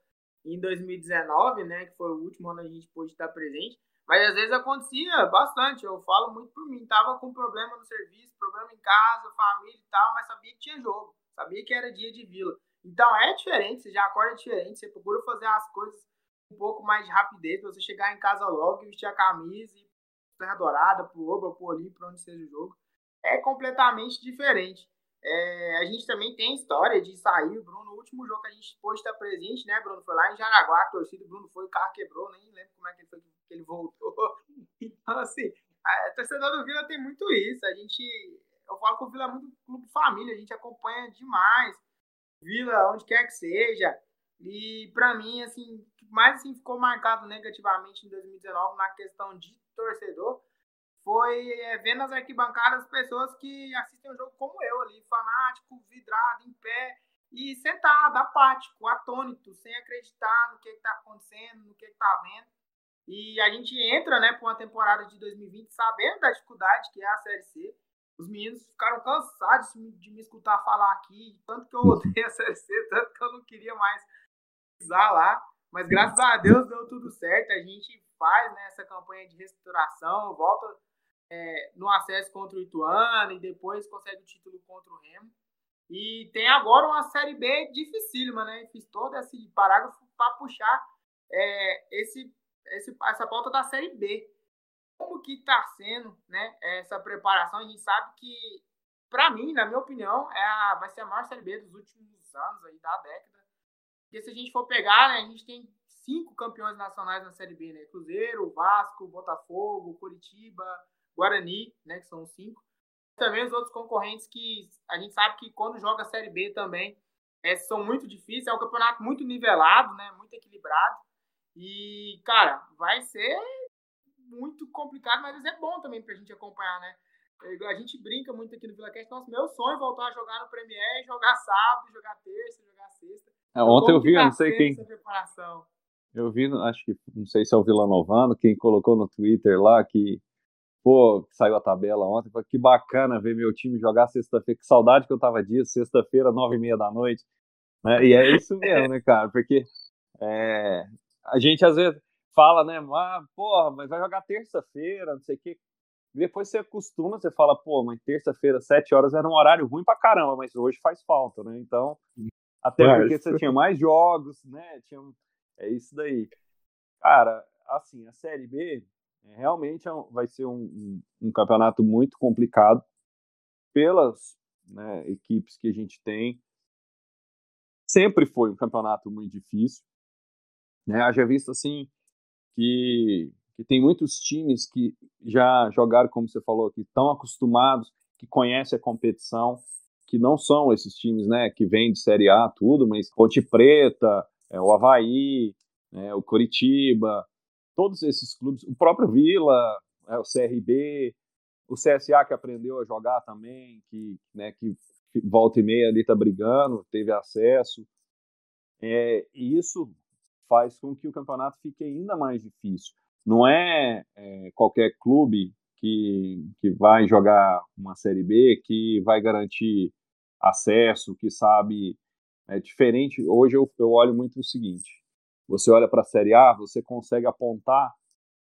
em 2019, né? Que foi o último ano a gente pôde estar presente. Mas às vezes acontecia bastante. Eu falo muito por mim. Tava com problema no serviço, problema em casa, família e tal, mas sabia que tinha jogo. Sabia que era dia de vila. Então é diferente, você já acorda diferente, você procura fazer as coisas um pouco mais de rapidez para você chegar em casa logo vestir a camisa e Serra Dourada, pro Oba, pro Olim, para onde seja o jogo. É completamente diferente. É, a gente também tem história de sair, Bruno, no último jogo que a gente pôde estar presente, né, Bruno? Foi lá em Jaraguá, a torcida, o Bruno foi, o carro quebrou, nem lembro como é que ele, foi, que ele voltou. [LAUGHS] Então, assim, a torcedor do Vila tem muito isso. A gente, eu falo que o Vila é muito clube família, a gente acompanha demais. Vila, onde quer que seja. E para mim, assim, mais assim ficou marcado negativamente em 2019 na questão de torcedor foi é, ver nas arquibancadas pessoas que assistem o jogo como eu ali, fanático, vidrado, em pé e sentado, apático, atônito, sem acreditar no que está acontecendo, no que está vendo. E a gente entra, né, para uma temporada de 2020 sabendo da dificuldade que é a Série C. Os meninos ficaram cansados de me escutar falar aqui, tanto que eu [LAUGHS] odeio a Série C, tanto que eu não queria mais pisar lá. Mas graças a Deus deu tudo certo. A gente faz né, essa campanha de reestruturação, volta é, no acesso contra o Ituano e depois consegue o título contra o Remo. E tem agora uma Série B dificílima, né? Fiz todo esse parágrafo para puxar é, esse, esse, essa pauta da Série B. Como que está sendo né, essa preparação? A gente sabe que, para mim, na minha opinião, é a, vai ser a maior Série B dos últimos anos, aí, da década. Porque se a gente for pegar, né, a gente tem cinco campeões nacionais na Série B, né? Cruzeiro, Vasco, Botafogo, Curitiba, Guarani, né, que são cinco. Também os outros concorrentes que a gente sabe que quando joga a Série B também é, são muito difíceis, é um campeonato muito nivelado, né, muito equilibrado. E, cara, vai ser muito complicado, mas é bom também pra gente acompanhar, né? A gente brinca muito aqui no VilaCast. Nossa, meu sonho é voltar a jogar no Premier, jogar sábado, jogar terça, jogar sexta. É, ontem eu vi, eu não sei quem. Eu vi, acho que, não sei se é o Vila Novano, quem colocou no Twitter lá que, pô, saiu a tabela ontem. Falei, que bacana ver meu time jogar sexta-feira. Que saudade que eu tava disso, sexta-feira, nove e meia da noite. Né? E é isso [LAUGHS] mesmo, né, cara? Porque é, a gente às vezes fala, né? Ah, porra, mas vai jogar terça-feira, não sei o quê. Depois você acostuma, você fala, pô, mas terça-feira, sete horas era um horário ruim pra caramba, mas hoje faz falta, né? Então, até mas... porque você tinha mais jogos, né? Tinha... É isso daí. Cara, assim, a Série B é, realmente é vai ser um, um, um, campeonato muito complicado pelas né, equipes que a gente tem. Sempre foi um campeonato muito difícil. Né? Haja visto assim que, que tem muitos times que já jogaram, como você falou, que estão acostumados, que conhecem a competição, que não são esses times né, que vêm de Série A, tudo, mas Ponte Preta, é, o Havaí, é, o Coritiba, todos esses clubes, o próprio Vila, é, o CRB, o CSA que aprendeu a jogar também, que, né, que volta e meia ali está brigando, teve acesso. É, e isso faz com que o campeonato fique ainda mais difícil. Não é, é qualquer clube que, que vai jogar uma Série B que vai garantir acesso, que sabe. É diferente. Hoje eu, eu olho muito o seguinte: você olha para a Série A, você consegue apontar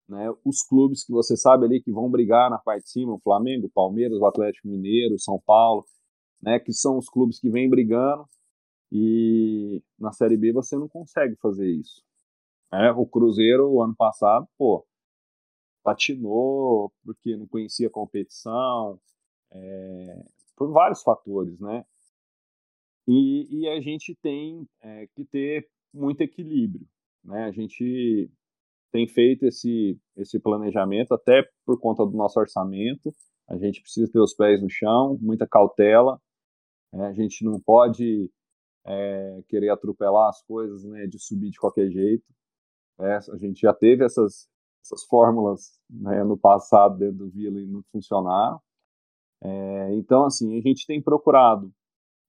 né, os clubes que você sabe ali que vão brigar na parte de cima, o Flamengo, o Palmeiras, o Atlético Mineiro, o São Paulo, né, que são os clubes que vêm brigando e na Série B você não consegue fazer isso. É, o Cruzeiro, o ano passado, pô, patinou porque não conhecia a competição, é, por vários fatores, né? E, e a gente tem é, que ter muito equilíbrio, né? A gente tem feito esse, esse planejamento até por conta do nosso orçamento. A gente precisa ter os pés no chão, muita cautela. Né? A gente não pode é, querer atropelar as coisas, né, de subir de qualquer jeito. É, a gente já teve essas, essas fórmulas né, no passado dentro do Vila e não funcionaram. É, então, assim, a gente tem procurado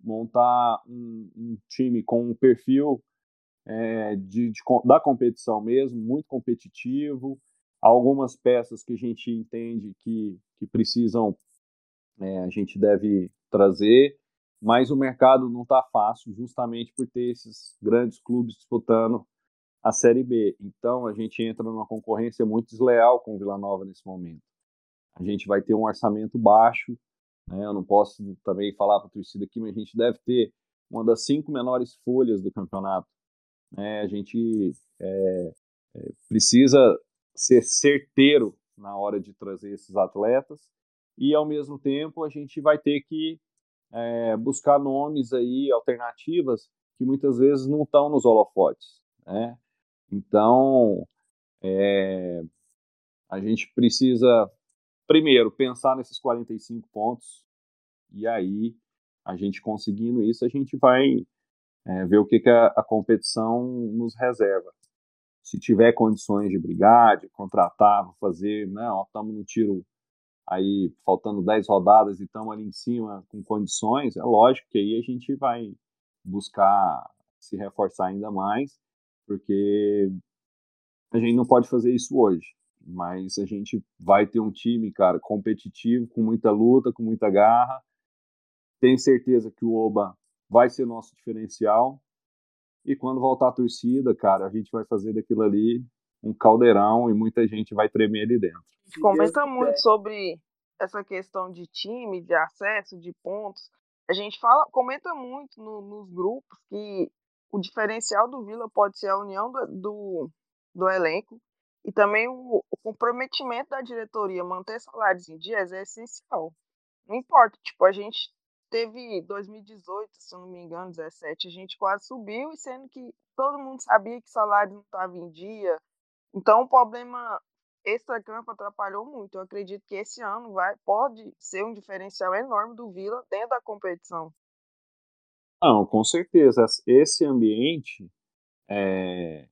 montar um, um time com um perfil é, de, de, da competição mesmo, muito competitivo, algumas peças que a gente entende que, que precisam, é, a gente deve trazer, mas o mercado não está fácil, justamente por ter esses grandes clubes disputando a Série B. Então a gente entra numa concorrência muito desleal com o Vila Nova nesse momento. A gente vai ter um orçamento baixo, né? eu não posso também falar para a torcida aqui, mas a gente deve ter uma das cinco menores folhas do campeonato. Né? A gente é, é, precisa ser certeiro na hora de trazer esses atletas e ao mesmo tempo a gente vai ter que é, buscar nomes aí, alternativas, que muitas vezes não estão nos holofotes. Né? Então, é, a gente precisa, primeiro, pensar nesses 45 pontos, e aí, a gente conseguindo isso, a gente vai é, ver o que, que a, a, competição nos reserva. Se tiver condições de brigar, de contratar, fazer, né, estamos no tiro aí faltando 10 rodadas e estamos ali em cima com condições, é lógico que aí a gente vai buscar se reforçar ainda mais, porque a gente não pode fazer isso hoje, mas a gente vai ter um time, cara, competitivo, com muita luta, com muita garra. Tenho certeza que o Oba vai ser nosso diferencial. E quando voltar a torcida, cara, a gente vai fazer daquilo ali um caldeirão e muita gente vai tremer ali dentro. Comenta muito sobre essa questão de time, de acesso, de pontos. A gente fala, comenta muito no, nos grupos que o diferencial do Vila pode ser a união do, do, do elenco e também o, o, comprometimento da diretoria, manter salários em dias é essencial. Não importa, tipo, a gente teve 2018, se não me engano, 17, a gente quase subiu, e sendo que todo mundo sabia que salário não estava em dia. Então o problema extra-campo atrapalhou muito. Eu acredito que esse ano vai, pode ser um diferencial enorme do Vila dentro da competição. Não, com certeza. Esse ambiente, é,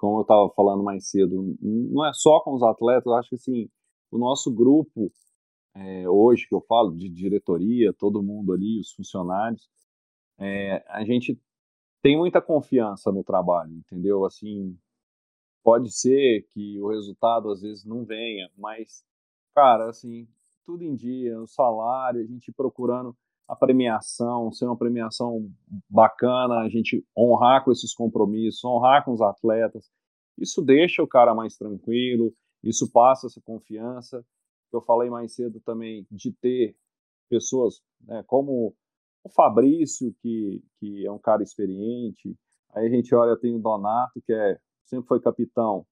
como eu estava falando mais cedo, não é só com os atletas, eu acho que assim, o nosso grupo, é, hoje que eu falo de diretoria, todo mundo ali, os funcionários, é, a gente tem muita confiança no trabalho, entendeu? Assim, pode ser que o resultado às vezes não venha, mas, cara, assim, tudo em dia, o salário, a gente procurando a premiação, ser uma premiação bacana, a gente honrar com esses compromissos, honrar com os atletas. Isso deixa o cara mais tranquilo, isso passa essa confiança. Eu falei mais cedo também de ter pessoas né, como o Fabrício, que, que é um cara experiente. Aí a gente olha, tem o Donato, que é, sempre foi capitão,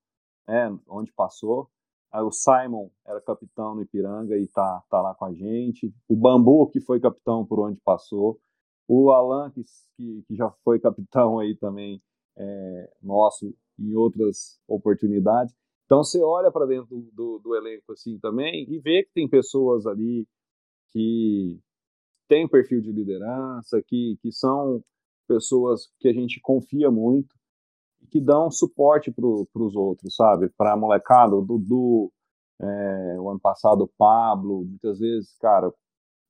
né, onde passou. O Simon era capitão no Ipiranga e tá, tá lá com a gente. O Bambu, que foi capitão por onde passou. O Alan, que, que, que já foi capitão aí também é, nosso em outras oportunidades. Então você olha para dentro do, do, do, elenco assim também e vê que tem pessoas ali que têm perfil de liderança, que, que são pessoas que a gente confia muito que dão suporte para os outros, sabe? Para a molecada, o Dudu, é, o ano passado o Pablo, muitas vezes, cara, o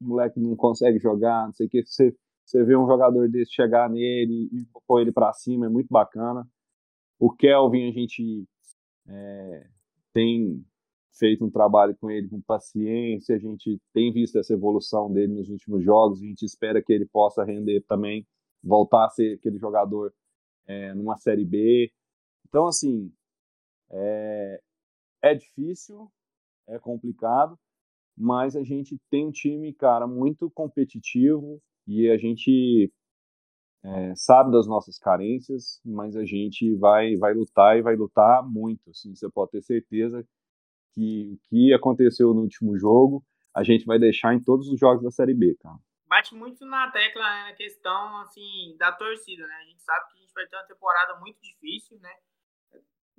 moleque não consegue jogar, não sei o que, você, você vê um jogador desse chegar nele e pôr ele para cima, é muito bacana. O Kelvin, a gente é, tem feito um trabalho com ele com paciência, a gente tem visto essa evolução dele nos últimos jogos, a gente espera que ele possa render também, voltar a ser aquele jogador é, numa Série B. Então, assim, é, é difícil, é complicado, mas a gente tem um time, cara, muito competitivo e a gente é, sabe das nossas carências, mas a gente vai, vai lutar e vai lutar muito. Assim, você pode ter certeza que o que aconteceu no último jogo, a gente vai deixar em todos os jogos da Série B, cara bate muito na tecla né, na questão assim da torcida, né? A gente sabe que a gente vai ter uma temporada muito difícil, né?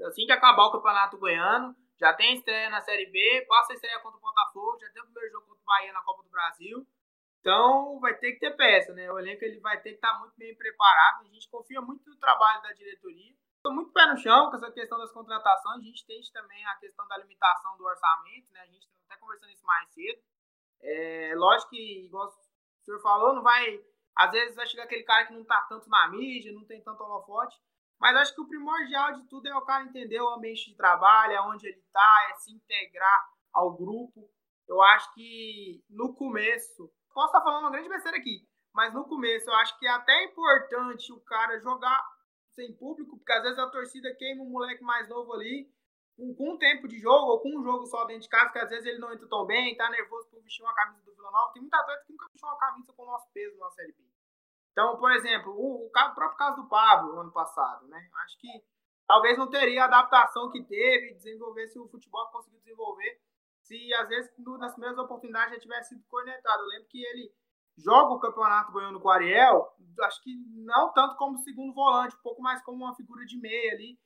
Assim que acabar o Campeonato Goiano, já tem estreia na Série B, passa a estreia contra o Botafogo, já tem o primeiro jogo contra o Bahia na Copa do Brasil. Então vai ter que ter peça, né? O elenco ele vai ter que estar muito bem preparado. A gente confia muito no trabalho da diretoria. Estou muito pé no chão com essa questão das contratações. A gente tem também a questão da limitação do orçamento, né? A gente está até conversando isso mais cedo. É, lógico que, igual senhor falou, não vai. Às vezes vai chegar aquele cara que não tá tanto na mídia, não tem tanto holofote. Mas acho que o primordial de tudo é o cara entender o ambiente de trabalho, aonde ele tá, é se integrar ao grupo. Eu acho que no começo, posso estar falando uma grande besteira aqui, mas no começo eu acho que é até importante o cara jogar sem público, porque às vezes a torcida queima um moleque mais novo ali com, com um tempo de jogo ou com um jogo só dentro de casa, que às vezes ele não entra tão bem, tá nervoso por vestir uma camisa do Vila Nova. Tem muita atleta que nunca vestiu uma camisa com o nosso peso na Série B. Então, por exemplo, o, o, próprio caso do Pablo, ano passado, né? Acho que talvez não teria a adaptação que teve, desenvolver se o futebol conseguiu desenvolver, se às vezes nas primeiras oportunidades já tivesse sido cornetado. Eu lembro que ele joga o campeonato goiano com o Ariel, acho que não tanto como segundo volante, um pouco mais como uma figura de meia ali,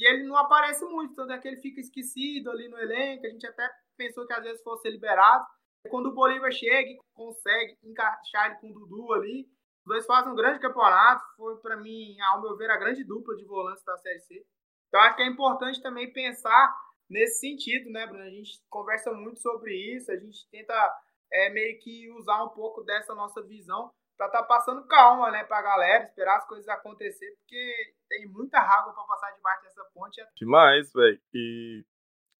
e ele não aparece muito, tanto é que ele fica esquecido ali no elenco. A gente até pensou que às vezes fosse liberado. Quando o Bolívar chega e consegue encaixar ele com o Dudu ali, os dois fazem um grande campeonato. Foi, para mim, ao meu ver, a grande dupla de volantes da Série C. Então, acho que é importante também pensar nesse sentido, né, Bruno? A gente conversa muito sobre isso, a gente tenta é, meio que usar um pouco dessa nossa visão para estar tá passando calma, né, pra galera, esperar as coisas acontecer, porque tem muita água para passar debaixo dessa ponte. Demais, velho. E,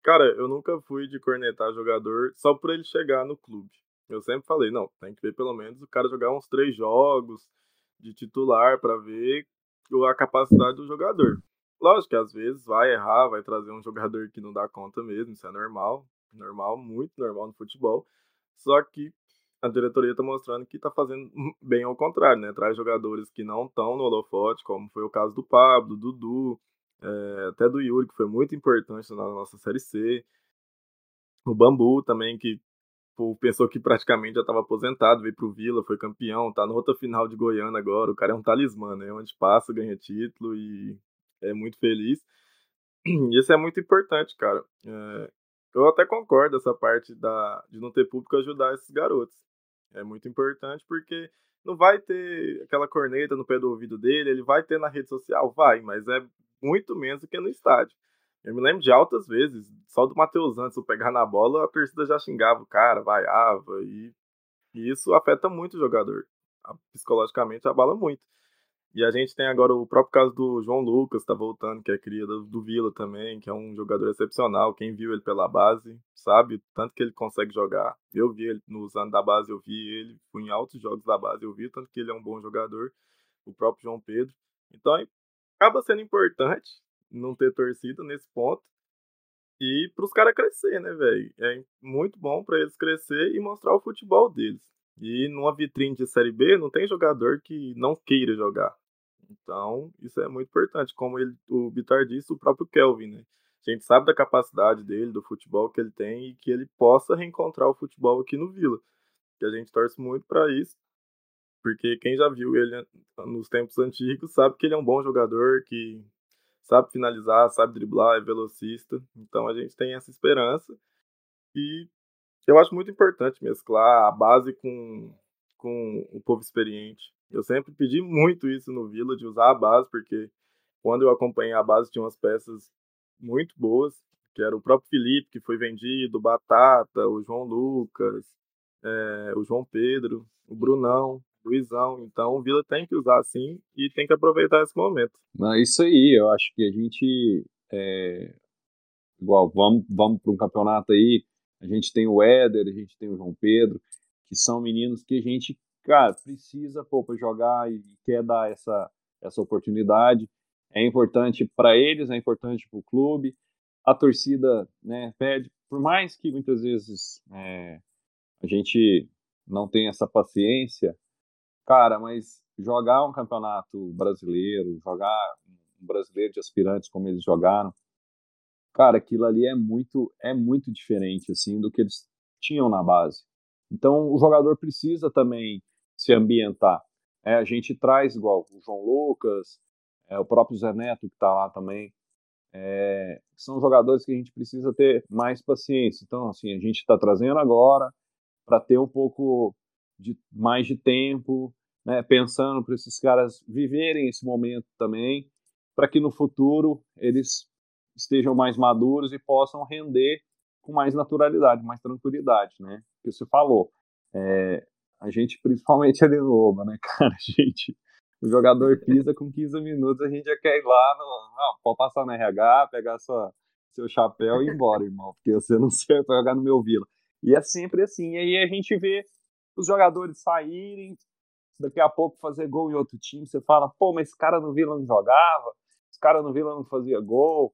cara, eu nunca fui de cornetar jogador só por ele chegar no clube. Eu sempre falei, não, tem que ver pelo menos o cara jogar uns três jogos de titular para ver a capacidade do jogador. Lógico que às vezes vai errar, vai trazer um jogador que não dá conta mesmo, isso é normal, normal, muito normal no futebol. Só que a diretoria está mostrando que está fazendo [LAUGHS] bem ao contrário, né? Traz jogadores que não estão no holofote, como foi o caso do Pablo, do Dudu, é, até do Yuri, que foi muito importante na nossa Série C. O Bambu também, que pô, pensou que praticamente já estava aposentado, veio para o Vila, foi campeão, tá na outra final de Goiânia agora. O cara é um talismã, né? Onde passa, ganha título e é muito feliz. E isso é muito importante, cara. É, eu até concordo essa parte da, de não ter público ajudar esses garotos. É muito importante porque não vai ter aquela corneta no pé do ouvido dele, ele vai ter na rede social? Vai, mas é muito menos do que no estádio. Eu me lembro de altas vezes, só do Matheus antes eu pegar na bola, a torcida já xingava o cara, vaiava, e, e isso afeta muito o jogador. Psicologicamente abala muito. E a gente tem agora o próprio caso do João Lucas, tá voltando, que é cria do, do Vila também, que é um jogador excepcional. Quem viu ele pela base sabe tanto que ele consegue jogar. Eu vi ele nos anos da base, eu vi ele, fui em altos jogos da base, eu vi tanto que ele é um bom jogador. O próprio João Pedro. Então acaba sendo importante não ter torcida nesse ponto. E para os caras crescer, né, velho? É muito bom para eles crescer e mostrar o futebol deles. E numa vitrine de Série B não tem jogador que não queira jogar. Então, isso é muito importante. Como ele, o Bitar disse, o próprio Kelvin, né? A gente sabe da capacidade dele, do futebol que ele tem e que ele possa reencontrar o futebol aqui no Vila. Que a gente torce muito para isso. Porque quem já viu ele nos tempos antigos sabe que ele é um bom jogador, que sabe finalizar, sabe driblar, é velocista. Então a gente tem essa esperança. E eu acho muito importante mesclar a base com, com o povo experiente. Eu sempre pedi muito isso no Vila, de usar a base, porque quando eu acompanhei a base tinha umas peças muito boas, que era o próprio Felipe, que foi vendido, Batata, o João Lucas, é, o João Pedro, o Brunão, o Luizão. Então o Vila tem que usar assim e tem que aproveitar esse momento. Não, isso aí, eu acho que a gente. É... Igual, vamos, vamos para um campeonato aí, a gente tem o Éder, a gente tem o João Pedro, que são meninos que a gente, cara, precisa pô, para jogar e quer dar essa, essa oportunidade. É importante para eles, é importante para o clube. A torcida né, pede, por mais que muitas vezes é, a gente não tenha essa paciência, cara, mas jogar um campeonato brasileiro, jogar um brasileiro de aspirantes como eles jogaram, cara, aquilo ali é muito é muito diferente assim do que eles tinham na base. Então o jogador precisa também se ambientar. É, a gente traz igual o João Lucas, é, o próprio Zé Neto que está lá também. É, são jogadores que a gente precisa ter mais paciência. Então, assim, a gente está trazendo agora para ter um pouco de mais de tempo, né, pensando para esses caras viverem esse momento também, para que no futuro eles estejam mais maduros e possam render com mais naturalidade, mais tranquilidade, né? Que você falou, é, a gente principalmente ali no Oba, né, [LAUGHS] cara, a gente, o jogador pisa com 15 minutos, a gente já quer ir lá, no, não, pode passar no RH, pegar sua, seu chapéu e ir embora, irmão, porque você não [LAUGHS] serve para jogar no meu Vila. E é sempre assim, e aí a gente vê os jogadores saírem, daqui a pouco fazer gol em outro time, você fala, pô, mas esse cara no Vila não jogava, esse cara no Vila não fazia gol,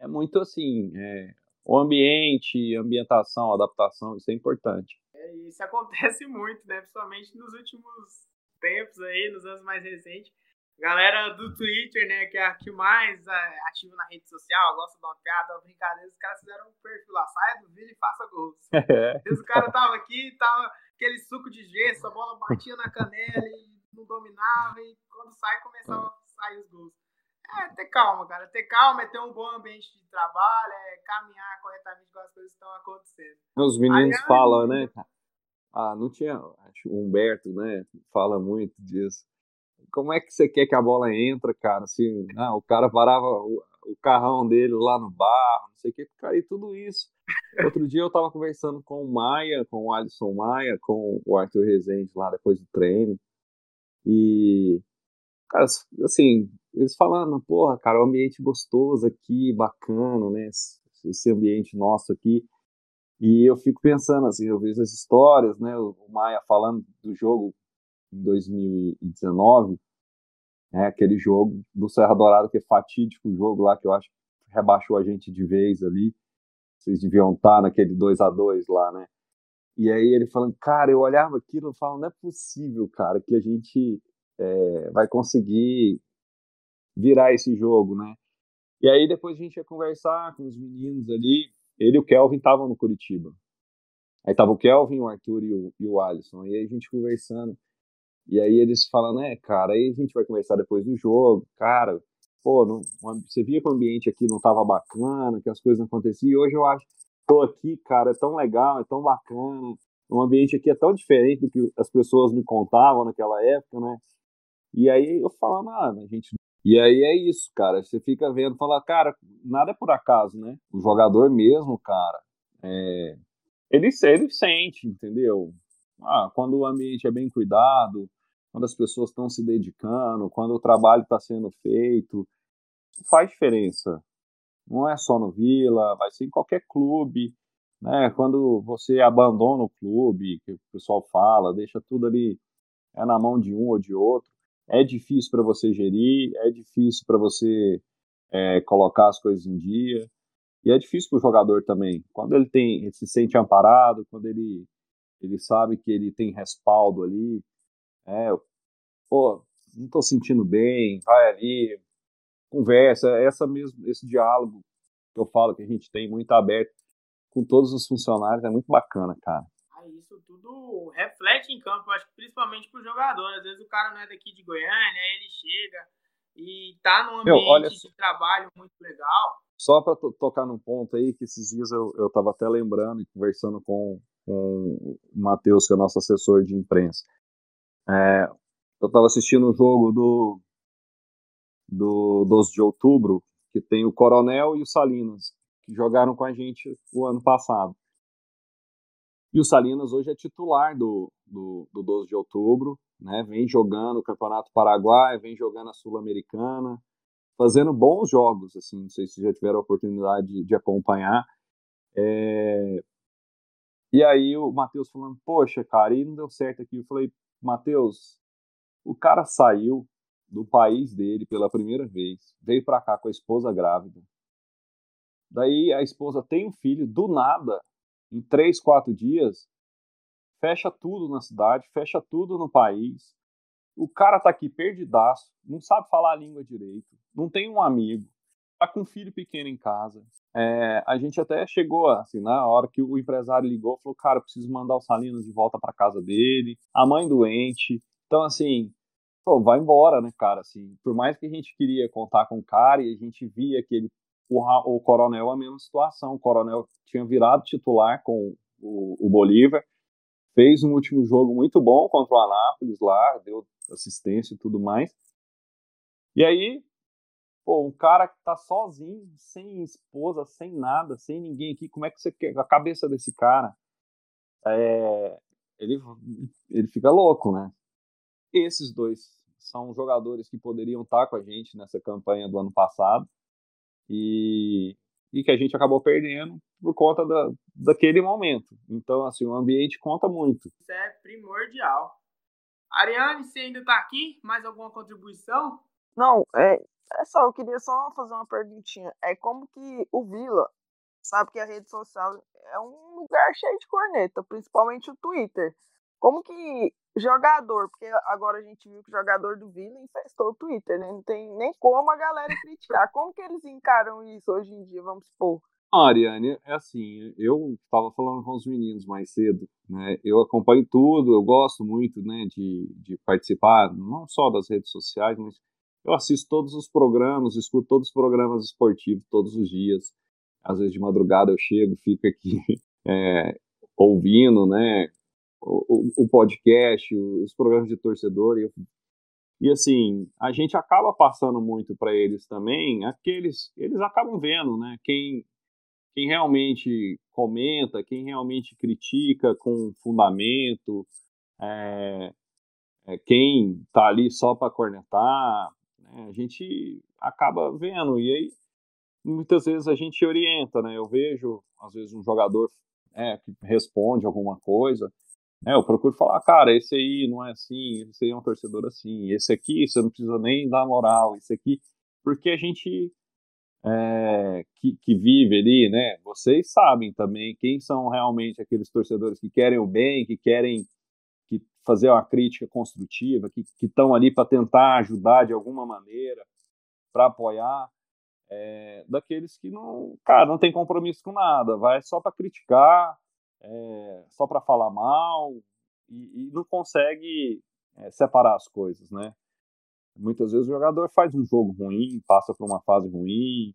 é muito assim, é, o ambiente, ambientação, adaptação, isso é importante. É, isso [LAUGHS] acontece muito, né? Principalmente nos últimos tempos aí, nos anos mais recentes. Galera do Twitter, né, que é a que mais é, ativa na rede social, gosta de uma piada, uma brincadeira, os caras fizeram um perfil lá, saia do vídeo e faça gols. [LAUGHS] É. O cara tava aqui, tava aquele suco de gesso, a bola batia na canela e não dominava, e quando sai, começava a sair os gols. É ter calma, cara. Ter calma é ter um bom ambiente de trabalho, é caminhar corretamente com as coisas que estão acontecendo. Os meninos Aí, falam, né? Ah, não tinha. Acho o Humberto, né? Fala muito disso. Como é que você quer que a bola entre, cara? Assim, ah, o cara parava o, o carrão dele lá no barro, não sei o que, cara, e tudo isso. Outro dia eu tava conversando com o Maia, com o Alisson Maia, com o Arthur Rezende lá depois do treino. E, cara, assim, eles falando, porra, cara, o ambiente gostoso aqui, bacana, né? Esse ambiente nosso aqui. E eu fico pensando, assim, eu vejo as histórias, né? O Maia falando do jogo em 2019, né? Aquele jogo do Serra Dourada, que é fatídico o jogo lá, que eu acho que rebaixou a gente de vez ali. Vocês deviam estar naquele 2 a 2 lá, né? E aí ele falando, cara, eu olhava aquilo e falava, não é possível, cara, que a gente é, vai conseguir virar esse jogo, né? E aí depois a gente ia conversar com os meninos ali. Ele e o Kelvin estavam no Curitiba. Aí tava o Kelvin, o Arthur e o, e o Alisson. E aí a gente conversando. E aí eles falam, né, cara, aí a gente vai conversar depois do jogo. Cara, pô, não, você via que o ambiente aqui não tava bacana, que as coisas não aconteciam. E hoje eu acho, tô aqui, cara, é tão legal, é tão bacana. O ambiente aqui é tão diferente do que as pessoas me contavam naquela época, né? E aí eu falando, ah, a gente E aí é isso, cara. Você fica vendo, fala, cara, nada é por acaso, né? O jogador mesmo, cara, é... ele, ele sente, entendeu? Ah, quando o ambiente é bem cuidado, quando as pessoas estão se dedicando, quando o trabalho está sendo feito, faz diferença. Não é só no Vila, vai ser em qualquer clube, né? Quando você abandona o clube, que o pessoal fala, deixa tudo ali é na mão de um ou de outro, é difícil para você gerir, é difícil para você é, colocar as coisas em dia, e é difícil para o jogador também. Quando ele tem, ele se sente amparado, quando ele ele sabe que ele tem respaldo ali, é, pô, não estou sentindo bem, vai ali, conversa, essa mesmo, esse diálogo que eu falo que a gente tem muito aberto com todos os funcionários é muito bacana, cara. Isso tudo reflete em campo, acho que principalmente para o jogador. Às vezes o cara não é daqui de Goiânia, aí ele chega e tá num ambiente Meu, olha, de trabalho muito legal. Só para tocar num ponto aí, que esses dias eu, eu tava até lembrando e conversando com, com o Matheus, que é nosso assessor de imprensa. É, eu estava assistindo o um jogo do, do 12 de outubro, que tem o Coronel e o Salinas, que jogaram com a gente o ano passado. E o Salinas hoje é titular do, do, do 12 de outubro, né? vem jogando o Campeonato Paraguai, vem jogando a Sul-Americana, fazendo bons jogos, assim, não sei se já tiveram a oportunidade de, de acompanhar. É... E aí o Matheus falando, poxa, cara, e não deu certo aqui. Eu falei, Matheus, o cara saiu do país dele pela primeira vez, veio para cá com a esposa grávida. Daí a esposa tem um filho, do nada, em três, quatro dias, fecha tudo na cidade, fecha tudo no país. O cara tá aqui perdidaço, não sabe falar a língua direito, não tem um amigo, tá com um filho pequeno em casa. É, a gente até chegou, assim, na hora que o empresário ligou, falou, cara, preciso mandar o Salinas de volta para casa dele, a mãe doente, então, assim, pô, vai embora, né, cara? Assim, por mais que a gente queria contar com o cara e a gente via que ele, o, o Coronel, a mesma situação. O Coronel tinha virado titular com o, o Bolívar, fez um último jogo muito bom contra o Anápolis lá, deu assistência e tudo mais. E aí, pô, um cara que tá sozinho, sem esposa, sem nada, sem ninguém aqui, como é que você quer a cabeça desse cara? É, ele, ele fica louco, né? Esses dois são jogadores que poderiam estar com a gente nessa campanha do ano passado e, e que a gente acabou perdendo por conta da, daquele momento. Então, assim, o ambiente conta muito. Isso é primordial. Ariane, você ainda está aqui? Mais alguma contribuição? Não, é, é só, eu queria só fazer uma perguntinha. É como que o Vila sabe que a rede social é um lugar cheio de corneta, principalmente o Twitter. Como que jogador, porque agora a gente viu que o jogador do Vila infestou o Twitter, né? Não tem nem como a galera criticar. Como que eles encaram isso hoje em dia, vamos supor? Ah, Ariane, é assim, eu estava falando com os meninos mais cedo, né? Eu acompanho tudo, eu gosto muito, né, de, de participar, não só das redes sociais, mas eu assisto todos os programas, escuto todos os programas esportivos todos os dias. Às vezes de madrugada eu chego, fico aqui [LAUGHS] é, ouvindo, né, o, o, podcast, os programas de torcedor. E, e assim, a gente acaba passando muito para eles também, aqueles, eles acabam vendo, né? Quem, quem realmente comenta, quem realmente critica com fundamento, é, é, quem tá ali só para cornetar, né? a gente acaba vendo. E aí, muitas vezes a gente orienta, né? Eu vejo, às vezes, um jogador é, que responde alguma coisa, é, eu procuro falar, cara, esse aí não é assim, esse aí é um torcedor assim, esse aqui você não precisa nem dar moral, esse aqui, porque a gente é, que, que, vive ali, né? Vocês sabem também quem são realmente aqueles torcedores que querem o bem, que querem que fazer uma crítica construtiva, que estão ali para tentar ajudar de alguma maneira, para apoiar, é, daqueles que não, cara, não tem compromisso com nada, vai só para criticar, é, só para falar mal e, e não consegue é, separar as coisas, né? Muitas vezes o jogador faz um jogo ruim, passa por uma fase ruim,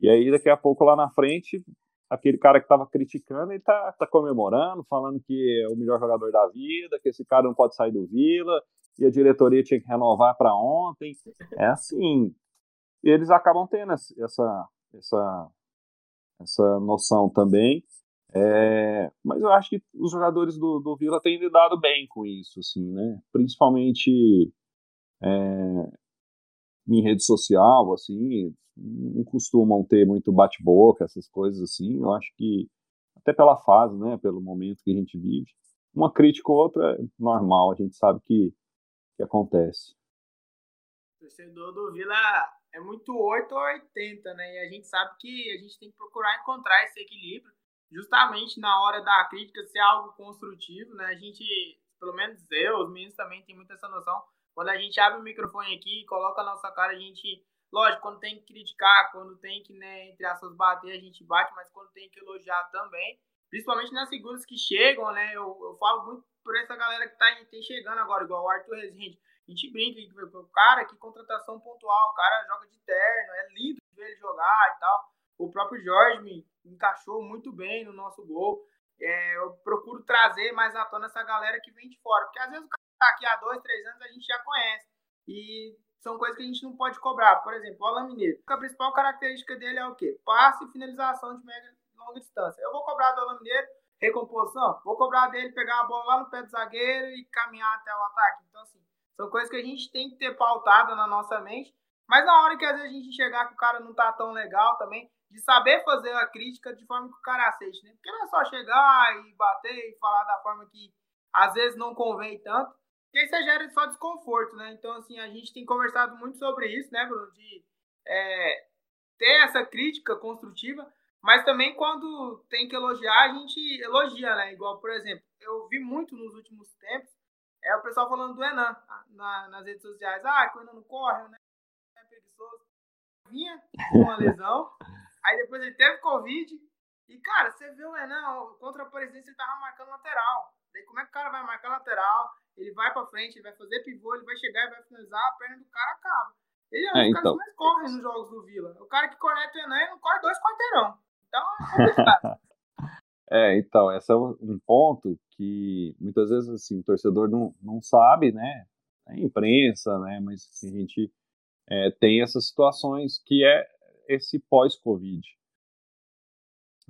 e aí daqui a pouco lá na frente aquele cara que estava criticando, ele tá, tá comemorando, falando que é o melhor jogador da vida, que esse cara não pode sair do Vila, e a diretoria tinha que renovar para ontem. É assim, eles acabam tendo essa, essa, essa noção também. É, mas eu acho que os jogadores do, do Vila têm lidado bem com isso, assim, né? Principalmente é, em rede social, assim, não costumam ter muito bate-boca, essas coisas assim. Eu acho que, até pela fase, né, pelo momento que a gente vive, uma crítica ou outra é normal, a gente sabe que, que acontece. O torcedor do Vila é muito 8 ou 80, né? E a gente sabe que a gente tem que procurar encontrar esse equilíbrio, justamente na hora da crítica ser algo construtivo, né? A gente, pelo menos eu, os meninos também têm muita essa noção. Quando a gente abre o microfone aqui, coloca a nossa cara, a gente Lógico, quando tem que criticar, quando tem que, né, entre aspas, bater, a gente bate, mas quando tem que elogiar também. Principalmente nas figuras que chegam, né? Eu, eu falo muito por essa galera que tá tem chegando agora, igual o Arthur Rezende. A gente brinca, o cara, que contratação pontual, o cara joga de terno, é lindo ver ele jogar e tal. O próprio Jorge encaixou muito bem no nosso gol. É, eu procuro trazer mais à tona essa galera que vem de fora, porque às vezes o cara tá aqui há dois, três anos a gente já conhece. E são coisas que a gente não pode cobrar. Por exemplo, o Alan Mineiro. A principal característica dele é o quê? Passe e finalização de média longa distância. Eu vou cobrar do Alan Mineiro recomposição, vou cobrar dele pegar a bola lá no pé do zagueiro e caminhar até o ataque. Então, assim, são coisas que a gente tem que ter pautado na nossa mente. Mas na hora que às vezes a gente enxergar que o cara não tá tão legal também, de saber fazer a crítica de forma que o cara aceite, né? Porque não é só chegar e bater e falar da forma que às vezes não convém tanto. Porque você gera só desconforto, né? Então, assim, a gente tem conversado muito sobre isso, né, Bruno? De é, ter essa crítica construtiva, mas também quando tem que elogiar, a gente elogia, né? Igual, por exemplo, eu vi muito nos últimos tempos é o pessoal falando do Enan na, nas redes sociais. Ah, que o Enan não corre, né? É preguiçoso. Vinha com uma lesão, aí depois ele teve Covid. E, cara, você vê o Enan contra a presidência, ele tava marcando lateral. Daí como é que o cara vai marcar lateral? Ele vai pra frente, ele vai fazer pivô, ele vai chegar e vai finalizar, a perna do cara acaba. Ele é um é, dos então. caras que mais correm nos jogos do Vila. O cara que conecta o Enan não corre dois quarteirão. Então é [LAUGHS] É, então, esse é um ponto que muitas vezes assim, o torcedor não, não sabe, né? É imprensa, né? Mas assim, a gente é, tem essas situações que é esse pós-Covid.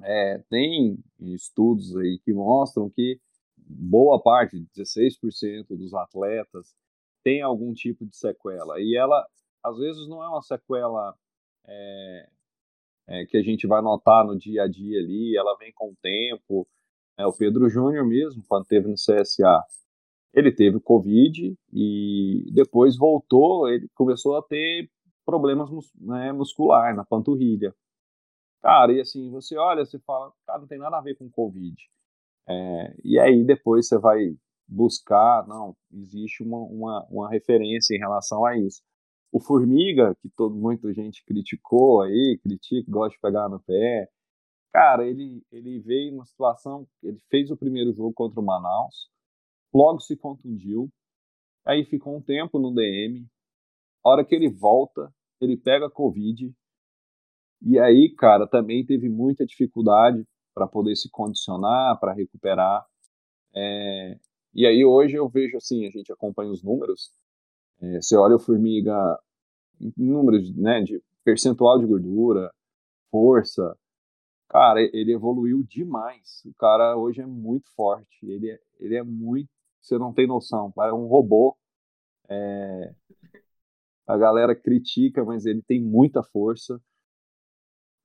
É, tem estudos aí que mostram que boa parte, 16% dos atletas, tem algum tipo de sequela. E ela, às vezes, não é uma sequela é, é, que a gente vai notar no dia a dia ali, ela vem com o tempo. É, o Pedro Júnior mesmo, quando teve no CSA, ele teve Covid e depois voltou, ele começou a ter problemas né, muscular na panturrilha. Cara, e assim, você olha, você fala, cara, não tem nada a ver com Covid. É, e aí depois você vai buscar, não, existe uma, uma, uma referência em relação a isso. O Formiga, que todo, muita gente criticou aí, critica, gosta de pegar no pé, cara, ele, ele veio numa situação, ele fez o primeiro jogo contra o Manaus, logo se contundiu, aí ficou um tempo no DM, a hora que ele volta, ele pega Covid, e aí, cara, também teve muita dificuldade para poder se condicionar, para recuperar. É, e aí hoje eu vejo assim, a gente acompanha os números, é, você olha o Formiga, números né, de percentual de gordura, força, cara, ele evoluiu demais. O cara hoje é muito forte, ele é, ele é muito, você não tem noção, é um robô. É, a galera critica, mas ele tem muita força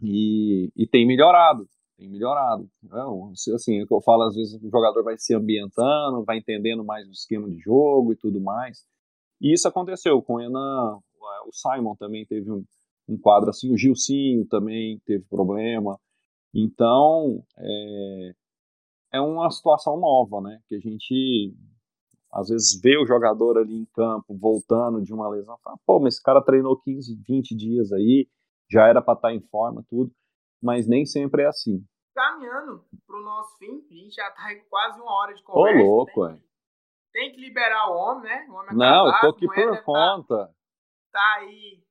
e, e tem melhorado tem melhorado. Não, assim, é o que eu falo, às vezes o jogador vai se ambientando, vai entendendo mais o esquema de jogo e tudo mais. E isso aconteceu com o Enan, o Simon também teve um, um quadro assim, o Gilcinho também teve problema. Então, é, é uma situação nova, né? Que a gente às vezes vê o jogador ali em campo voltando de uma lesão, fala, pô, mas esse cara treinou 15, 20 dias aí, já era para estar tá em forma, tudo mas nem sempre é assim. Caminhando para o nosso fim, a gente já está com quase uma hora de conversa. Ô, louco, tem, tem que liberar o homem, né? O homem é Não, casado, eu tô aqui por tá conta. Tá, tá aí.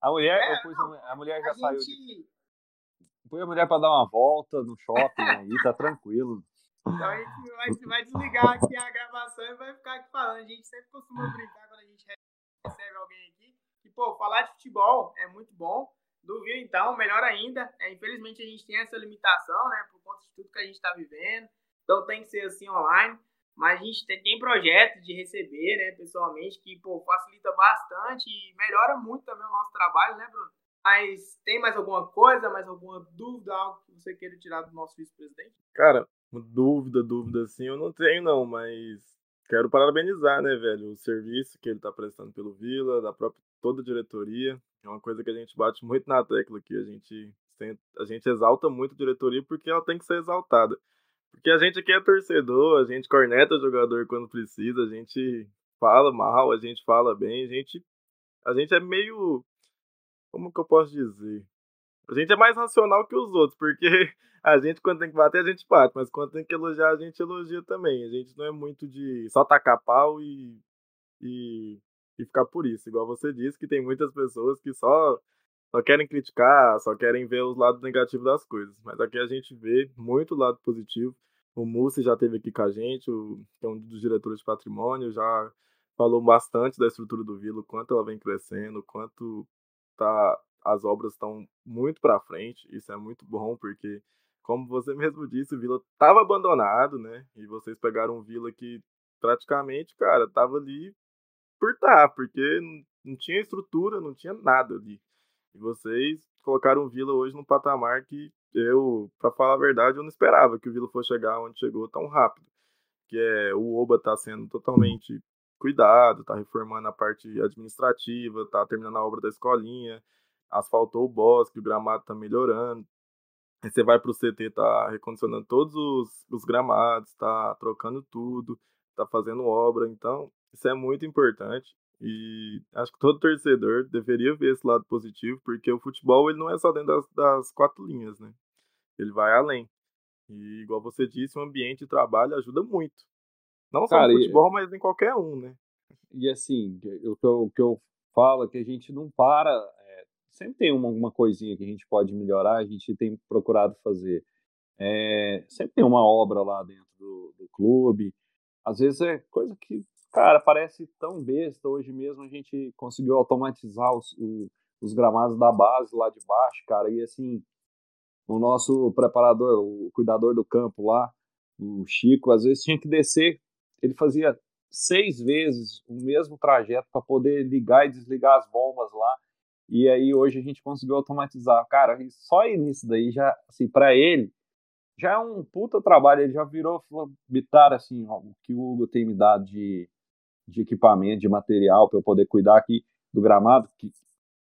A mulher, é, não, a mulher já a saiu. Gente, põe a mulher para dar uma volta no shopping aí, tá tranquilo. Então a gente vai, vai desligar aqui a gravação e vai ficar aqui falando. A gente sempre costuma brincar quando a gente recebe alguém aqui. E, pô, falar de futebol é muito bom. Do então, melhor ainda. É, infelizmente a gente tem essa limitação, né? Por conta de tudo que a gente está vivendo. Então tem que ser assim online. Mas a gente tem, tem projeto de receber, né, pessoalmente, que, pô, facilita bastante e melhora muito também o nosso trabalho, né, Bruno? Mas tem mais alguma coisa, mais alguma dúvida, algo que você queira tirar do nosso vice-presidente? Cara, dúvida, dúvida, assim, eu não tenho, não, mas quero parabenizar, né, velho, o serviço que ele tá prestando pelo Vila, da própria toda a diretoria. É uma coisa que a gente bate muito na tecla aqui, a gente, a gente exalta muito a diretoria porque ela tem que ser exaltada. Porque a gente aqui é torcedor, a gente corneta jogador quando precisa, a gente fala mal, a gente fala bem, a gente, a gente é meio. Como que eu posso dizer? A gente é mais racional que os outros, porque [LAUGHS] a gente, quando tem que bater, a gente bate, mas quando tem que elogiar, a gente elogia também. A gente não é muito de só tacar pau e, e, e ficar por isso. Igual você disse, que tem muitas pessoas que só só querem criticar, só querem ver os lados negativos das coisas. Mas aqui a gente vê muito lado positivo. O Mussi já esteve aqui com a gente, que é um dos diretores de patrimônio, já falou bastante da estrutura do Vila, quanto ela vem crescendo, quanto tá, as obras estão muito para frente. Isso é muito bom, porque, como você [LAUGHS] mesmo disse, o Vila estava abandonado, né? E vocês pegaram um Vila que praticamente, cara, estava ali por tá, porque não tinha estrutura, não tinha nada ali. E vocês colocaram o Vila hoje num patamar que eu, para falar a verdade, eu não esperava que o Vila fosse chegar onde chegou tão rápido. Que é o Oba tá sendo totalmente cuidado, tá reformando a parte administrativa, tá terminando a obra da escolinha, asfaltou o bosque, o gramado tá melhorando. Aí você vai pro CT, tá recondicionando todos os, os gramados, tá trocando tudo, tá fazendo obra, então isso é muito importante. E acho que todo torcedor deveria ver esse lado positivo, porque o futebol ele não é só dentro das, das quatro linhas, né? Ele vai além. E igual você disse, o ambiente de trabalho ajuda muito. Não só Cara, no futebol, e, mas em qualquer um, né? E assim, o que eu, o que eu falo é que a gente não para. Sempre tem uma, alguma coisinha que a gente pode melhorar, a gente tem procurado fazer. É, sempre tem uma obra lá dentro do, do clube. Às vezes é coisa que Cara, parece tão besta. Hoje mesmo a gente conseguiu automatizar os, os gramados da base lá de baixo, cara. E assim, o nosso preparador, o cuidador do campo lá, o Chico, às vezes tinha que descer. Ele fazia seis vezes o mesmo trajeto para poder ligar e desligar as bombas lá. E aí hoje a gente conseguiu automatizar. Cara, só nisso daí já, assim, para ele, já é um puta trabalho. Ele já virou bitar assim, ó, o que o Hugo tem me dado de de equipamento, de material para eu poder cuidar aqui do gramado, que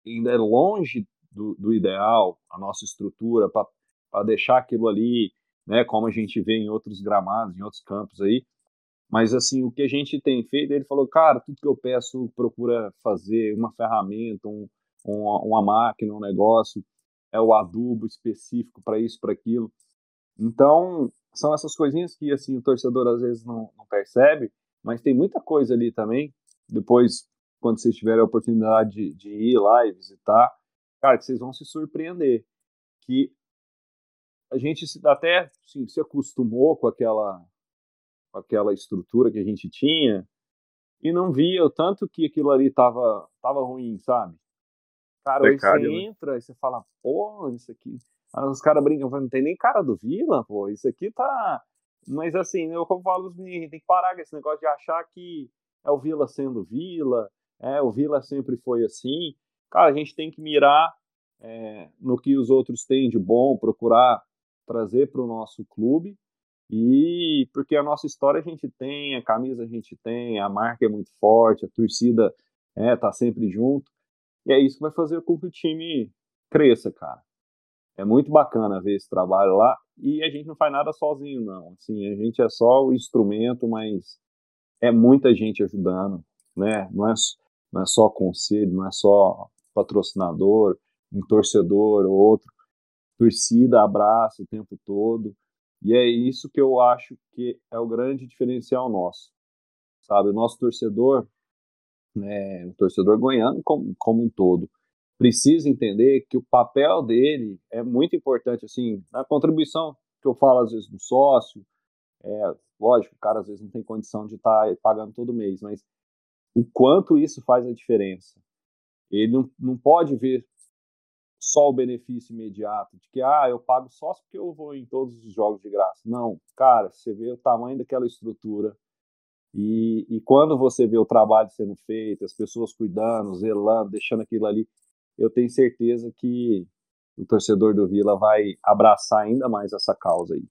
ainda é longe do, do ideal, a nossa estrutura, para deixar aquilo ali, né, como a gente vê em outros gramados, em outros campos aí. Mas, assim, o que a gente tem feito, ele falou, cara, tudo que eu peço, procura fazer uma ferramenta, um, uma, uma máquina, um negócio, é o adubo específico para isso, para aquilo. Então, são essas coisinhas que, assim, o torcedor às vezes não, não percebe, mas tem muita coisa ali também. Depois, quando vocês tiverem a oportunidade de, de ir lá e visitar, cara, que vocês vão se surpreender. Que a gente até assim, se acostumou com aquela, com aquela estrutura que a gente tinha e não via o tanto que aquilo ali tava, tava ruim, sabe? Cara, Pecado, você né? entra e você fala, pô, isso aqui. os caras brincam, não tem nem cara do Vila, pô, isso aqui tá, mas assim, eu como falo os meninos, tem que parar com esse negócio de achar que é o Vila sendo Vila, é, o Vila sempre foi assim. Cara, a gente tem que mirar é, no que os outros têm de bom, procurar trazer para o nosso clube. E porque a nossa história a gente tem, a camisa a gente tem, a marca é muito forte, a torcida é, tá sempre junto. E é isso que vai fazer com que o time cresça, cara. É muito bacana ver esse trabalho lá e a gente não faz nada sozinho, não. Assim, a gente é só o instrumento, mas é muita gente ajudando, né? Não é, não é só conselho, não é só patrocinador, um torcedor ou outro. Torcida, abraço o tempo todo. E é isso que eu acho que é o grande diferencial nosso. Sabe, o nosso torcedor, né, o torcedor goiano como, como um todo, precisa entender que o papel dele é muito importante, assim, na contribuição que eu falo às vezes do sócio, é, lógico, o cara às vezes não tem condição de estar tá pagando todo mês, mas o quanto isso faz a diferença. Ele não, não pode ver só o benefício imediato de que ah, eu pago só porque eu vou em todos os jogos de graça. Não, cara, você vê o tamanho daquela estrutura e, e quando você vê o trabalho sendo feito, as pessoas cuidando, zelando, deixando aquilo ali, eu tenho certeza que o torcedor do Vila vai abraçar ainda mais essa causa aí.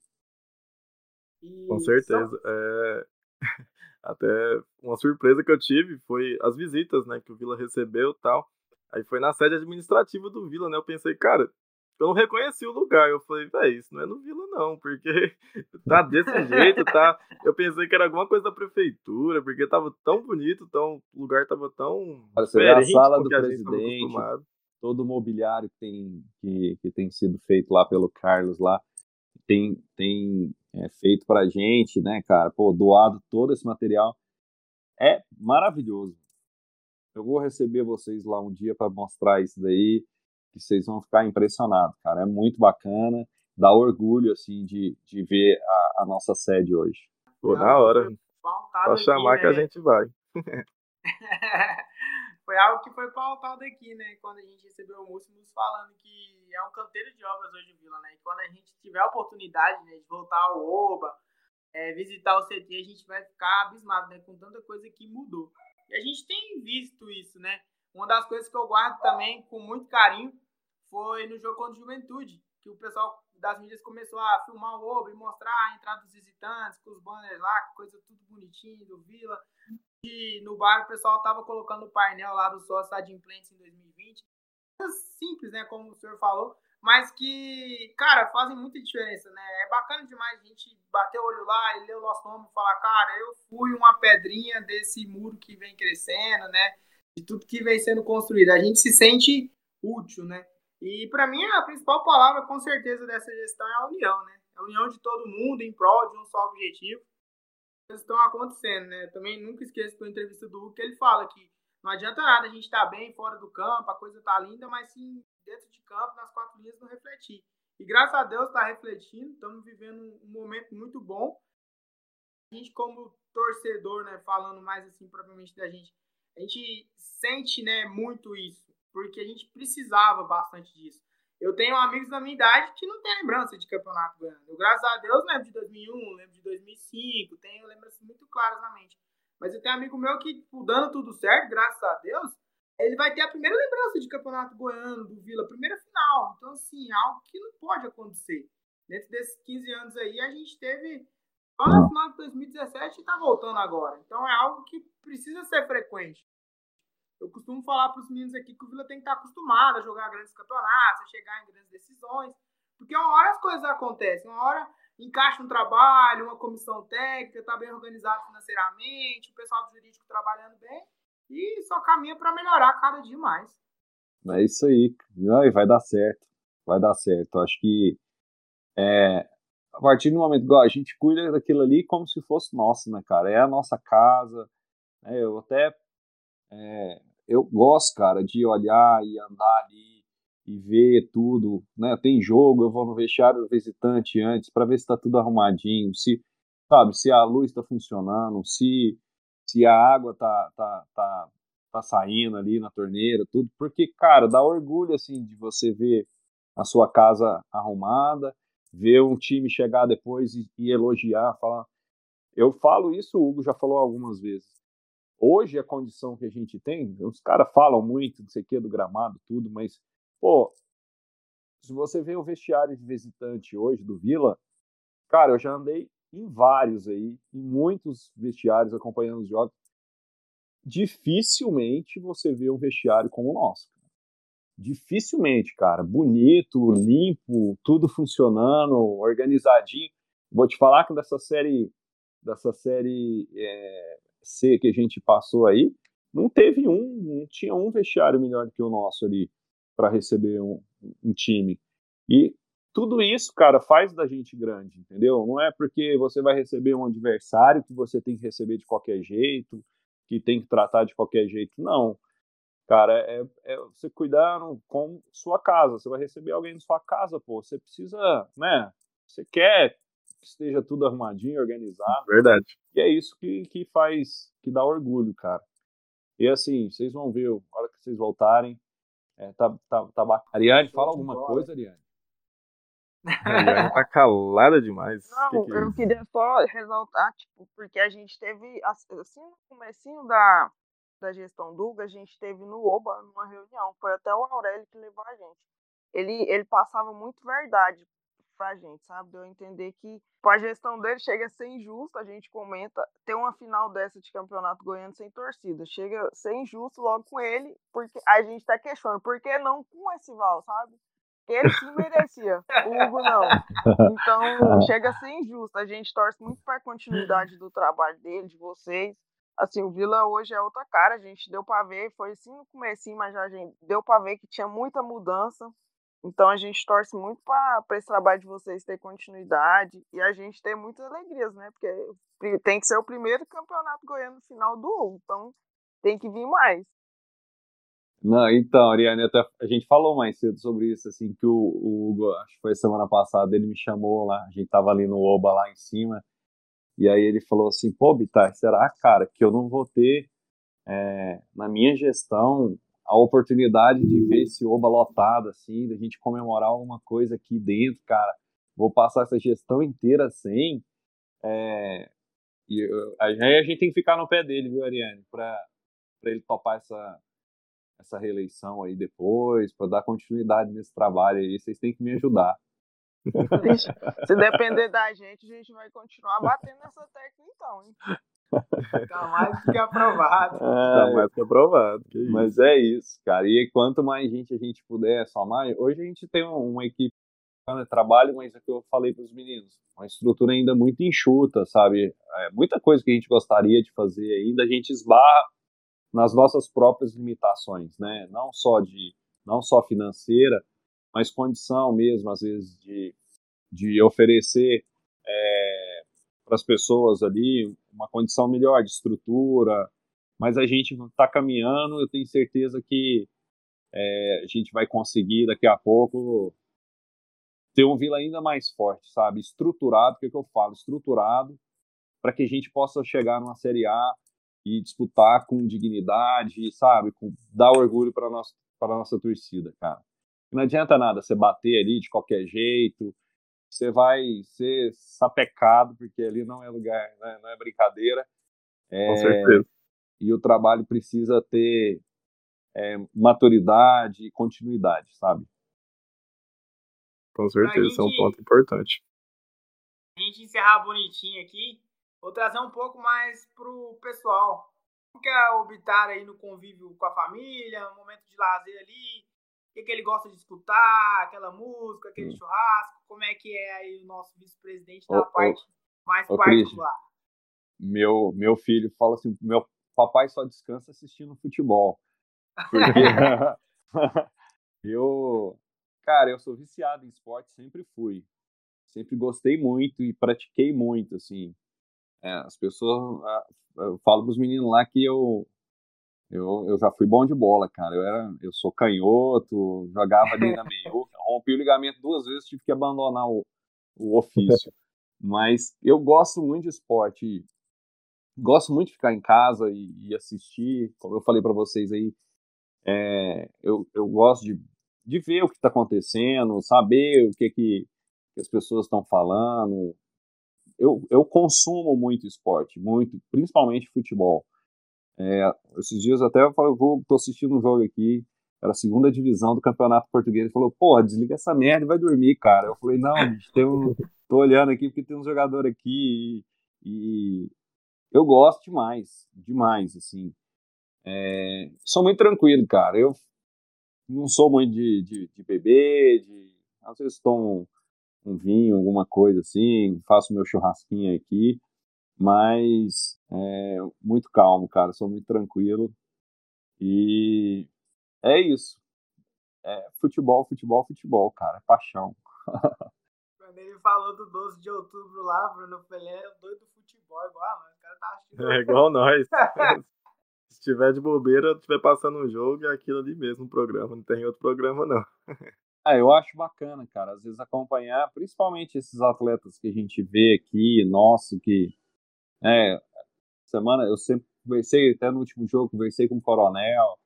Com certeza. É... [LAUGHS] Até uma surpresa que eu tive foi as visitas, né, que o Vila recebeu tal. Aí foi na sede administrativa do Vila, né? Eu pensei, cara, eu não reconheci o lugar. Eu falei, velho, isso não é no Vila, não, porque [LAUGHS] tá desse jeito, tá? Eu pensei que era alguma coisa da prefeitura, porque tava tão bonito, tão, o lugar tava tão. Você vê a sala do presidente, todo o mobiliário que tem, que, que tem sido feito lá pelo Carlos lá, tem, tem é, feito pra gente, né, cara? Pô, doado todo esse material. É maravilhoso. Eu vou receber vocês lá um dia para mostrar isso daí, que vocês vão ficar impressionados, cara. É muito bacana, dá orgulho, assim, de, de ver a, a nossa sede hoje. Pô, na hora. Só chamar aqui, que né? a gente vai. [LAUGHS] foi algo que foi pautado aqui, né? Quando a gente recebeu o Múcio nos falando que é um canteiro de obras hoje em Vila, né? E quando a gente tiver a oportunidade né, de voltar ao Oba, é, visitar o CT, a gente vai ficar abismado, né? Com tanta coisa que mudou. E a gente tem visto isso, né? Uma das coisas que eu guardo também com muito carinho foi no jogo contra o Juventude, que o pessoal das mídias começou a filmar o Oba e mostrar a entrada dos visitantes, com os banners lá, coisa tudo bonitinho do Vila. E no bar o pessoal tava colocando o painel lá do sócio da Implants em 2020. Coisas simples, né, como o senhor falou, mas que, cara, fazem muita diferença, né? É bacana demais a gente bater o olho lá e ler o nosso nome e falar, cara, eu fui uma pedrinha desse muro que vem crescendo, né? De tudo que vem sendo construído. A gente se sente útil, né? E para mim a principal palavra, com certeza, dessa gestão é a união, né? A união de todo mundo em prol de um só objetivo. Coisas estão acontecendo, né? Também nunca esqueço da entrevista do Hugo que ele fala que não adianta nada a gente estar tá bem fora do campo, a coisa tá linda, mas se dentro de campo, nas quatro linhas, não refletir. E graças a Deus está refletindo, estamos vivendo um momento muito bom. A gente, como torcedor, né, falando mais assim propriamente da gente, a gente sente né, muito isso, porque a gente precisava bastante disso. Eu tenho amigos da minha idade que não têm lembrança de campeonato ganhando. Graças a Deus, lembro de 2001, lembro de 2005, tenho lembranças muito claras na mente. Mas eu tenho amigo meu que, tipo, dando tudo certo, graças a Deus, ele vai ter a primeira lembrança de campeonato goiano, do Vila, primeira final. Então, assim, algo que não pode acontecer. Dentro desses 15 anos aí, a gente teve só no final de 2017 e tá voltando agora. Então, é algo que precisa ser frequente. Eu costumo falar para os meninos aqui que o Vila tem que estar acostumado a jogar grandes campeonatos, a chegar em grandes decisões. Porque uma hora as coisas acontecem, uma hora encaixa um trabalho, uma comissão técnica, está bem organizado financeiramente, o pessoal do jurídico trabalhando bem, e só caminha para melhorar cada dia mais. É isso aí. Vai dar certo. Vai dar certo. Acho que é, a partir do momento que a gente cuida daquilo ali como se fosse nosso, né, cara? É a nossa casa. Né? Eu até é, eu gosto, cara, de olhar e andar ali e ver tudo, né? Tem jogo, eu vou no vestiário do visitante antes para ver se está tudo arrumadinho, se sabe, se a luz está funcionando, se se a água tá, tá, tá, tá saindo ali na torneira, tudo, porque, cara, dá orgulho, assim, de você ver a sua casa arrumada, ver um time chegar depois e, e elogiar, falar. Eu falo isso, o Hugo já falou algumas vezes. Hoje, a condição que a gente tem, os caras falam muito, não sei o que, do gramado, tudo, mas, pô, se você vê o vestiário de visitante hoje do Vila, cara, eu já andei em vários aí, em muitos vestiários acompanhando os jogos. Dificilmente você vê um vestiário como o nosso. Dificilmente, cara. Bonito, limpo, tudo funcionando, organizadinho. Vou te falar que dessa série, dessa série é, C que a gente passou aí, não teve um, não tinha um vestiário melhor que o nosso ali para receber um, um time. E tudo isso, cara, faz da gente grande, entendeu? Não é porque você vai receber um adversário que você tem que receber de qualquer jeito, que tem que tratar de qualquer jeito, não. Cara, é, é você cuidar com sua casa. Você vai receber alguém na sua casa, pô. Você precisa, né? Você quer que esteja tudo arrumadinho, organizado. Verdade. E é isso que, que faz, que dá orgulho, cara. E assim, vocês vão ver, a hora que vocês voltarem, é, tá, tá, tá bacana. Ariane, fala alguma coisa, Ariane. Ariane tá calada demais. Não, que que é eu queria só ressaltar, tipo, porque a gente teve, assim, no comecinho da, da gestão Duga, a gente teve no OBA, numa reunião, foi até o Aurélio que levou a gente. Ele, ele passava muito verdade pra gente, sabe? Deu a entender que tipo, a gestão dele chega a ser injusta, a gente comenta, ter uma final dessa de campeonato goiano sem torcida, chega a ser injusto logo com ele, porque a gente tá questionando, por que não com esse Val, sabe? Ele sim merecia, o Hugo não. Então, [LAUGHS] chega a ser injusto. A gente torce muito para a continuidade do trabalho dele, de vocês. Assim, o Vila hoje é outra cara, a gente deu para ver, foi assim no comecinho, mas a gente deu para ver que tinha muita mudança. Então a gente torce muito para esse trabalho de vocês ter continuidade e a gente ter muitas alegrias, né? Porque tem que ser o primeiro campeonato goiano final do Hugo, então tem que vir mais. Não, então, Ariane, até a gente falou mais cedo sobre isso, assim, que o, o Hugo, acho que foi semana passada, ele me chamou lá, a gente tava ali no Oba lá em cima, e aí ele falou assim, pô, Bitar, será, cara, que eu não vou ter, é, na minha gestão, a oportunidade de ver esse Oba lotado, assim, da gente comemorar alguma coisa aqui dentro, cara, vou passar essa gestão inteira sem, é, aí a gente tem que ficar no pé dele, viu, Ariane, pra ele topar essa essa reeleição aí depois, para dar continuidade nesse trabalho aí, vocês têm que me ajudar. Se depender da gente, a gente vai continuar batendo nessa tecla então, hein? Tá mais do que aprovado. Tá mais que aprovado. Que. Mas é isso, cara. E quanto mais gente a gente puder somar, hoje a gente tem um- uma equipe de trabalho, mas é o que eu falei para os meninos, uma estrutura ainda muito enxuta, sabe? É, muita coisa que a gente gostaria de fazer ainda, a gente esbarra nas nossas próprias limitações, né? Não só de, não só financeira, mas condição mesmo, às vezes, de, de oferecer para as pessoas ali uma condição melhor de estrutura, mas a gente está caminhando, eu tenho certeza que é, a gente vai conseguir daqui a pouco ter um Vila ainda mais forte, sabe? Estruturado, o que, que eu falo? Estruturado para que a gente possa chegar numa Série A e disputar com dignidade, sabe? Com, dar orgulho para nossa para nossa torcida, cara. Não adianta nada você bater ali de qualquer jeito, você vai ser sapecado porque ali não é lugar, né? não é brincadeira. É, Com certeza. e o trabalho precisa ter é, maturidade e continuidade, sabe? Com certeza, isso é um ponto importante. a gente encerrar bonitinho aqui, vou trazer um pouco mais pro pessoal. Como que é o Bitar aí no convívio com a família, um momento de lazer ali? O que, que ele gosta de escutar? Aquela música, aquele churrasco? Como é que é aí o nosso vice-presidente da Ô, ô, parte mais ô, particular? Meu, meu filho fala assim, meu papai só descansa assistindo futebol. Porque [LAUGHS] [LAUGHS] eu, cara, eu sou viciado em esporte, sempre fui. Sempre gostei muito e pratiquei muito, assim. É, as pessoas, ah, eu falo pros meninos lá que eu, eu, eu já fui bom de bola, cara. Eu, era, eu sou canhoto, jogava ali na meiuca, rompi o ligamento duas vezes, tive que abandonar o, o ofício. Mas eu gosto muito de esporte. Gosto muito de ficar em casa e, e assistir, como eu falei para vocês aí. é, eu, eu gosto de, de ver o que está acontecendo, saber o que, que, que as pessoas estão falando. Eu, eu consumo muito esporte, muito, principalmente futebol. É, esses dias até eu falei, vou, tô assistindo um jogo aqui, era a segunda divisão do Campeonato Português. Ele falou, porra, desliga essa merda e vai dormir, cara. Eu falei, não, tem um, tô olhando aqui porque tem um jogador aqui e, e eu gosto demais, demais, assim. É, sou muito tranquilo, cara. Eu não sou muito de, de, de beber, de, às vezes tomo um vinho, alguma coisa assim, faço meu churrasquinho aqui, mas é, muito calmo, cara. Sou muito tranquilo e é isso. É, futebol, futebol, futebol, cara. É paixão. [LAUGHS] Quando ele falou do 12 de outubro lá, Bruno, eu falei, é doido do futebol, igual a nós. O cara tá assistindo. É igual [LAUGHS] nós. [LAUGHS] tiver de bobeira, estiver passando um jogo, é aquilo ali mesmo, o programa. Não tem outro programa, não. É, eu acho bacana, cara, às vezes acompanhar, principalmente esses atletas que a gente vê aqui, nosso, que, é, semana, eu sempre conversei, até no último jogo, conversei com o Coronel,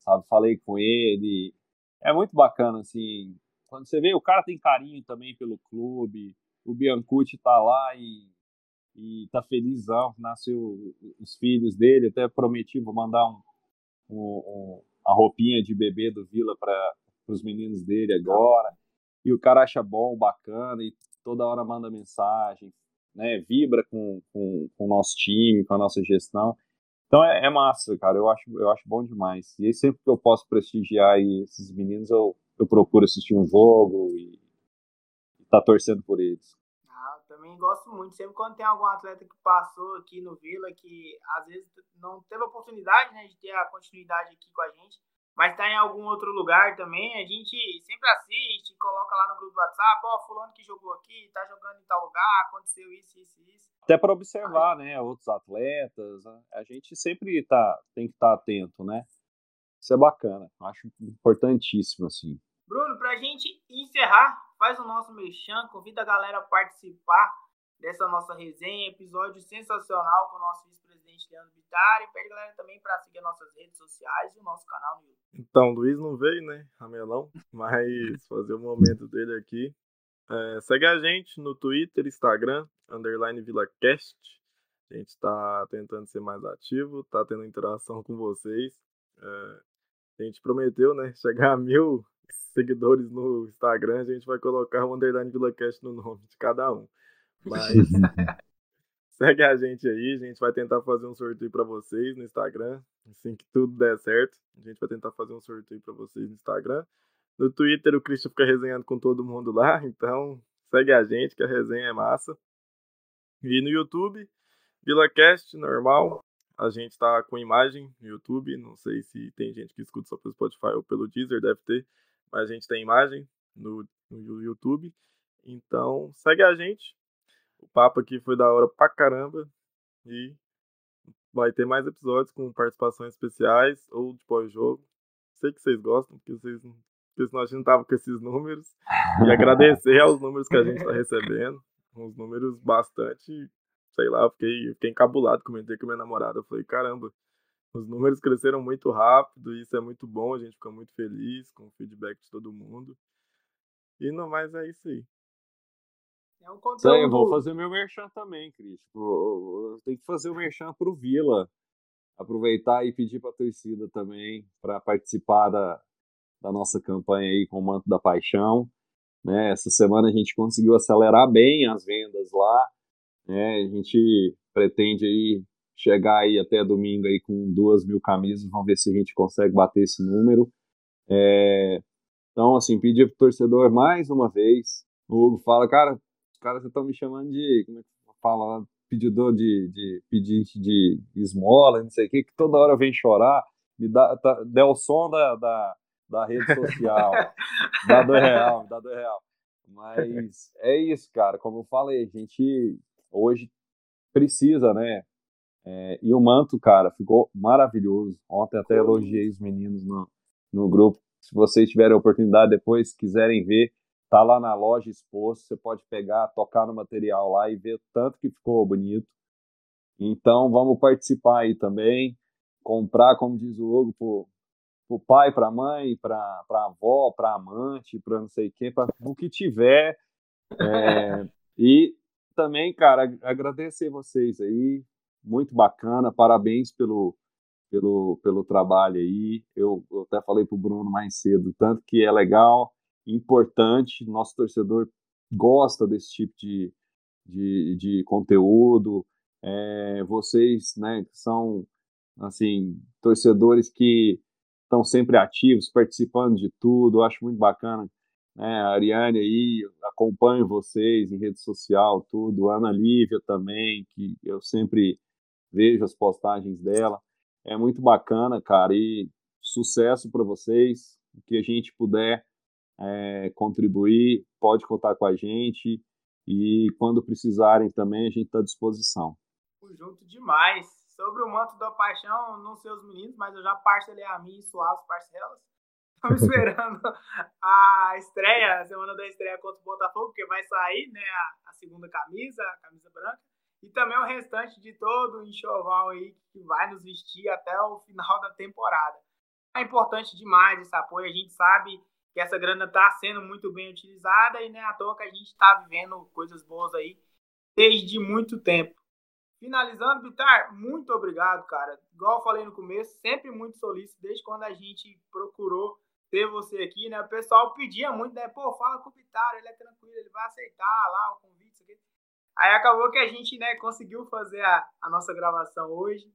sabe, falei com ele, é muito bacana, assim, quando você vê, o cara tem carinho também pelo clube, o Biancucci tá lá e, e tá felizão, nasceu os filhos dele, até prometi, vou mandar um, um, um a roupinha de bebê do Vila para os meninos dele agora, e o cara acha bom, bacana, e toda hora manda mensagem, né, vibra com, com, com o nosso time, com a nossa gestão, então é, é, massa, cara. Eu acho, eu acho bom demais. E aí, sempre que eu posso prestigiar esses meninos, eu, eu procuro assistir um jogo e, estar tá torcendo por eles. Ah, também gosto muito. Sempre quando tem algum atleta que passou aqui no Vila, que às vezes não teve a oportunidade né, de ter a continuidade aqui com a gente, mas está em algum outro lugar também, a gente sempre assiste, coloca lá no grupo do WhatsApp, ó, oh, fulano que jogou aqui, tá jogando em tal lugar, aconteceu isso, isso, isso. Até para observar, né, outros atletas, né? a gente sempre tá, tem que estar tá atento, né? Isso é bacana, acho importantíssimo, assim. Bruno, pra gente encerrar, faz o nosso mexão, convida a galera a participar dessa nossa resenha, episódio sensacional com o nosso vice-presidente Leandro Bittar e pede galera também para seguir nossas redes sociais e o nosso canal no YouTube. Então, Luiz não veio, né, Ramelão, [LAUGHS] mas fazer o momento dele aqui. É, segue a gente no Twitter, Instagram, underline VilaCast. A gente está tentando ser mais ativo, está tendo interação com vocês. É, a gente prometeu, né, chegar a mil [LAUGHS] seguidores no Instagram, a gente vai colocar o underline VilaCast no nome de cada um. Mas [LAUGHS] segue a gente aí, a gente vai tentar fazer um sorteio para vocês no Instagram. Assim que tudo der certo, a gente vai tentar fazer um sorteio para vocês no Instagram. No Twitter o Christian fica resenhando com todo mundo lá, [LAUGHS] então segue a gente que a resenha é massa. E no YouTube, VilaCast, normal. A gente tá com imagem no YouTube, não sei se tem gente que escuta só pelo Spotify ou pelo Deezer, deve ter, mas a gente tem imagem no, no YouTube. Então, segue a gente, o papo aqui foi da hora pra caramba. E vai ter mais episódios com participações especiais ou de pós-jogo. Sei que vocês gostam, porque vocês porque senão a gente não tava com esses números. E agradecer aos números que a gente está [LAUGHS] recebendo. Uns números bastante, sei lá, eu fiquei, fiquei encabulado, comentei com minha namorada. Eu falei, caramba, os números cresceram muito rápido, e isso é muito bom, a gente fica muito feliz com o feedback de todo mundo. E no mais é isso aí. É um conteúdo... eu vou fazer meu merchan também, Cris. Tem que fazer o merchan pro Vila. Aproveitar e pedir para a torcida também para participar da, da nossa campanha aí com o Manto da Paixão. Né? Essa semana a gente conseguiu acelerar bem as vendas lá. Né? A gente pretende aí chegar aí até domingo aí com duas mil camisas. Vamos ver se a gente consegue bater esse número. É... Então, assim, pedir pro torcedor mais uma vez. O Hugo fala, cara, os caras estão me chamando de, como é que fala, pedidor de, de pedinte de esmola, não sei o que, que toda hora vem chorar, me dá, tá, o som da, da, da rede social, [LAUGHS] dá dois real, dá dois real. Mas é isso, cara, como eu falei, a gente hoje precisa, né? É, e o manto, cara, ficou maravilhoso. Ontem até elogiei os meninos no, no grupo. Se vocês tiverem a oportunidade depois, quiserem ver, Tá lá na loja exposto, você pode pegar, tocar no material lá e ver tanto que ficou bonito. Então vamos participar aí também, comprar, como diz o Hugo, pro, pro pai, pra mãe, pra, pra avó, pra amante, pra não sei quem, para o que tiver. É, e também, cara, agradecer vocês aí, muito bacana, parabéns pelo, pelo, pelo trabalho aí. Eu, eu até falei pro Bruno mais cedo, tanto que é legal importante, nosso torcedor gosta desse tipo de, de, de conteúdo. É, vocês, né, são assim torcedores que estão sempre ativos, participando de tudo, eu acho muito bacana. Né, a Ariane aí, acompanho vocês em rede social, tudo. A Ana Lívia também, que eu sempre vejo as postagens dela. É muito bacana, cara, e sucesso para vocês. O que a gente puder é, contribuir, pode contar com a gente e quando precisarem também a gente está à disposição. Junto demais. sobre o manto da paixão, não sei os meninos, mas eu já parcelei a mim suave as parcelas. [LAUGHS] Estamos esperando a estreia, a semana da estreia contra o Botafogo, porque vai sair né, a, a segunda camisa, a camisa branca, e também o restante de todo o enxoval aí que vai nos vestir até o final da temporada. É importante demais esse apoio, a gente sabe que essa grana está sendo muito bem utilizada e não é à toa que a gente está vivendo coisas boas aí desde muito tempo. Finalizando, Vitar, muito obrigado, cara. Igual eu falei no começo, sempre muito solícito, desde quando a gente procurou ter você aqui, né? O pessoal pedia muito, né? Pô, fala com o Vitar, ele é tranquilo, ele vai aceitar lá o convite. Aí acabou que a gente, né, conseguiu fazer a, a nossa gravação hoje.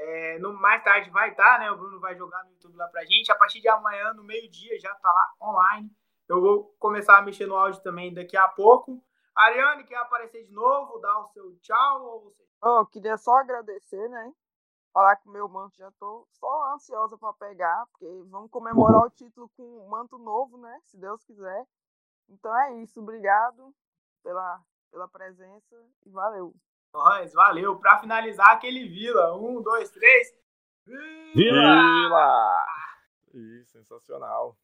É, no, mais tarde vai estar, tá, né? O Bruno vai jogar no YouTube lá pra gente. A partir de amanhã, no meio-dia, já tá lá online. Eu vou começar a mexer no áudio também daqui a pouco. Ariane, quer aparecer de novo, dar o seu tchau? Ou você... oh, queria só agradecer, né? Falar que o meu manto já tô só ansiosa para pegar, porque vamos comemorar o título com um manto novo, né? Se Deus quiser. Então é isso, obrigado pela, pela presença e valeu. Nós, valeu. Para finalizar, aquele Vila. Um, dois, três. Vila! Vila! Ih, sensacional.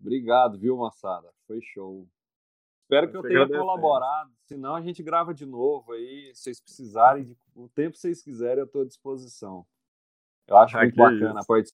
Obrigado, viu, moçada? Foi show. Espero que eu tenha colaborado. Senão a gente grava de novo aí. Se vocês precisarem, de, o tempo que vocês quiserem, eu estou à disposição. Eu acho ah, muito bacana isso.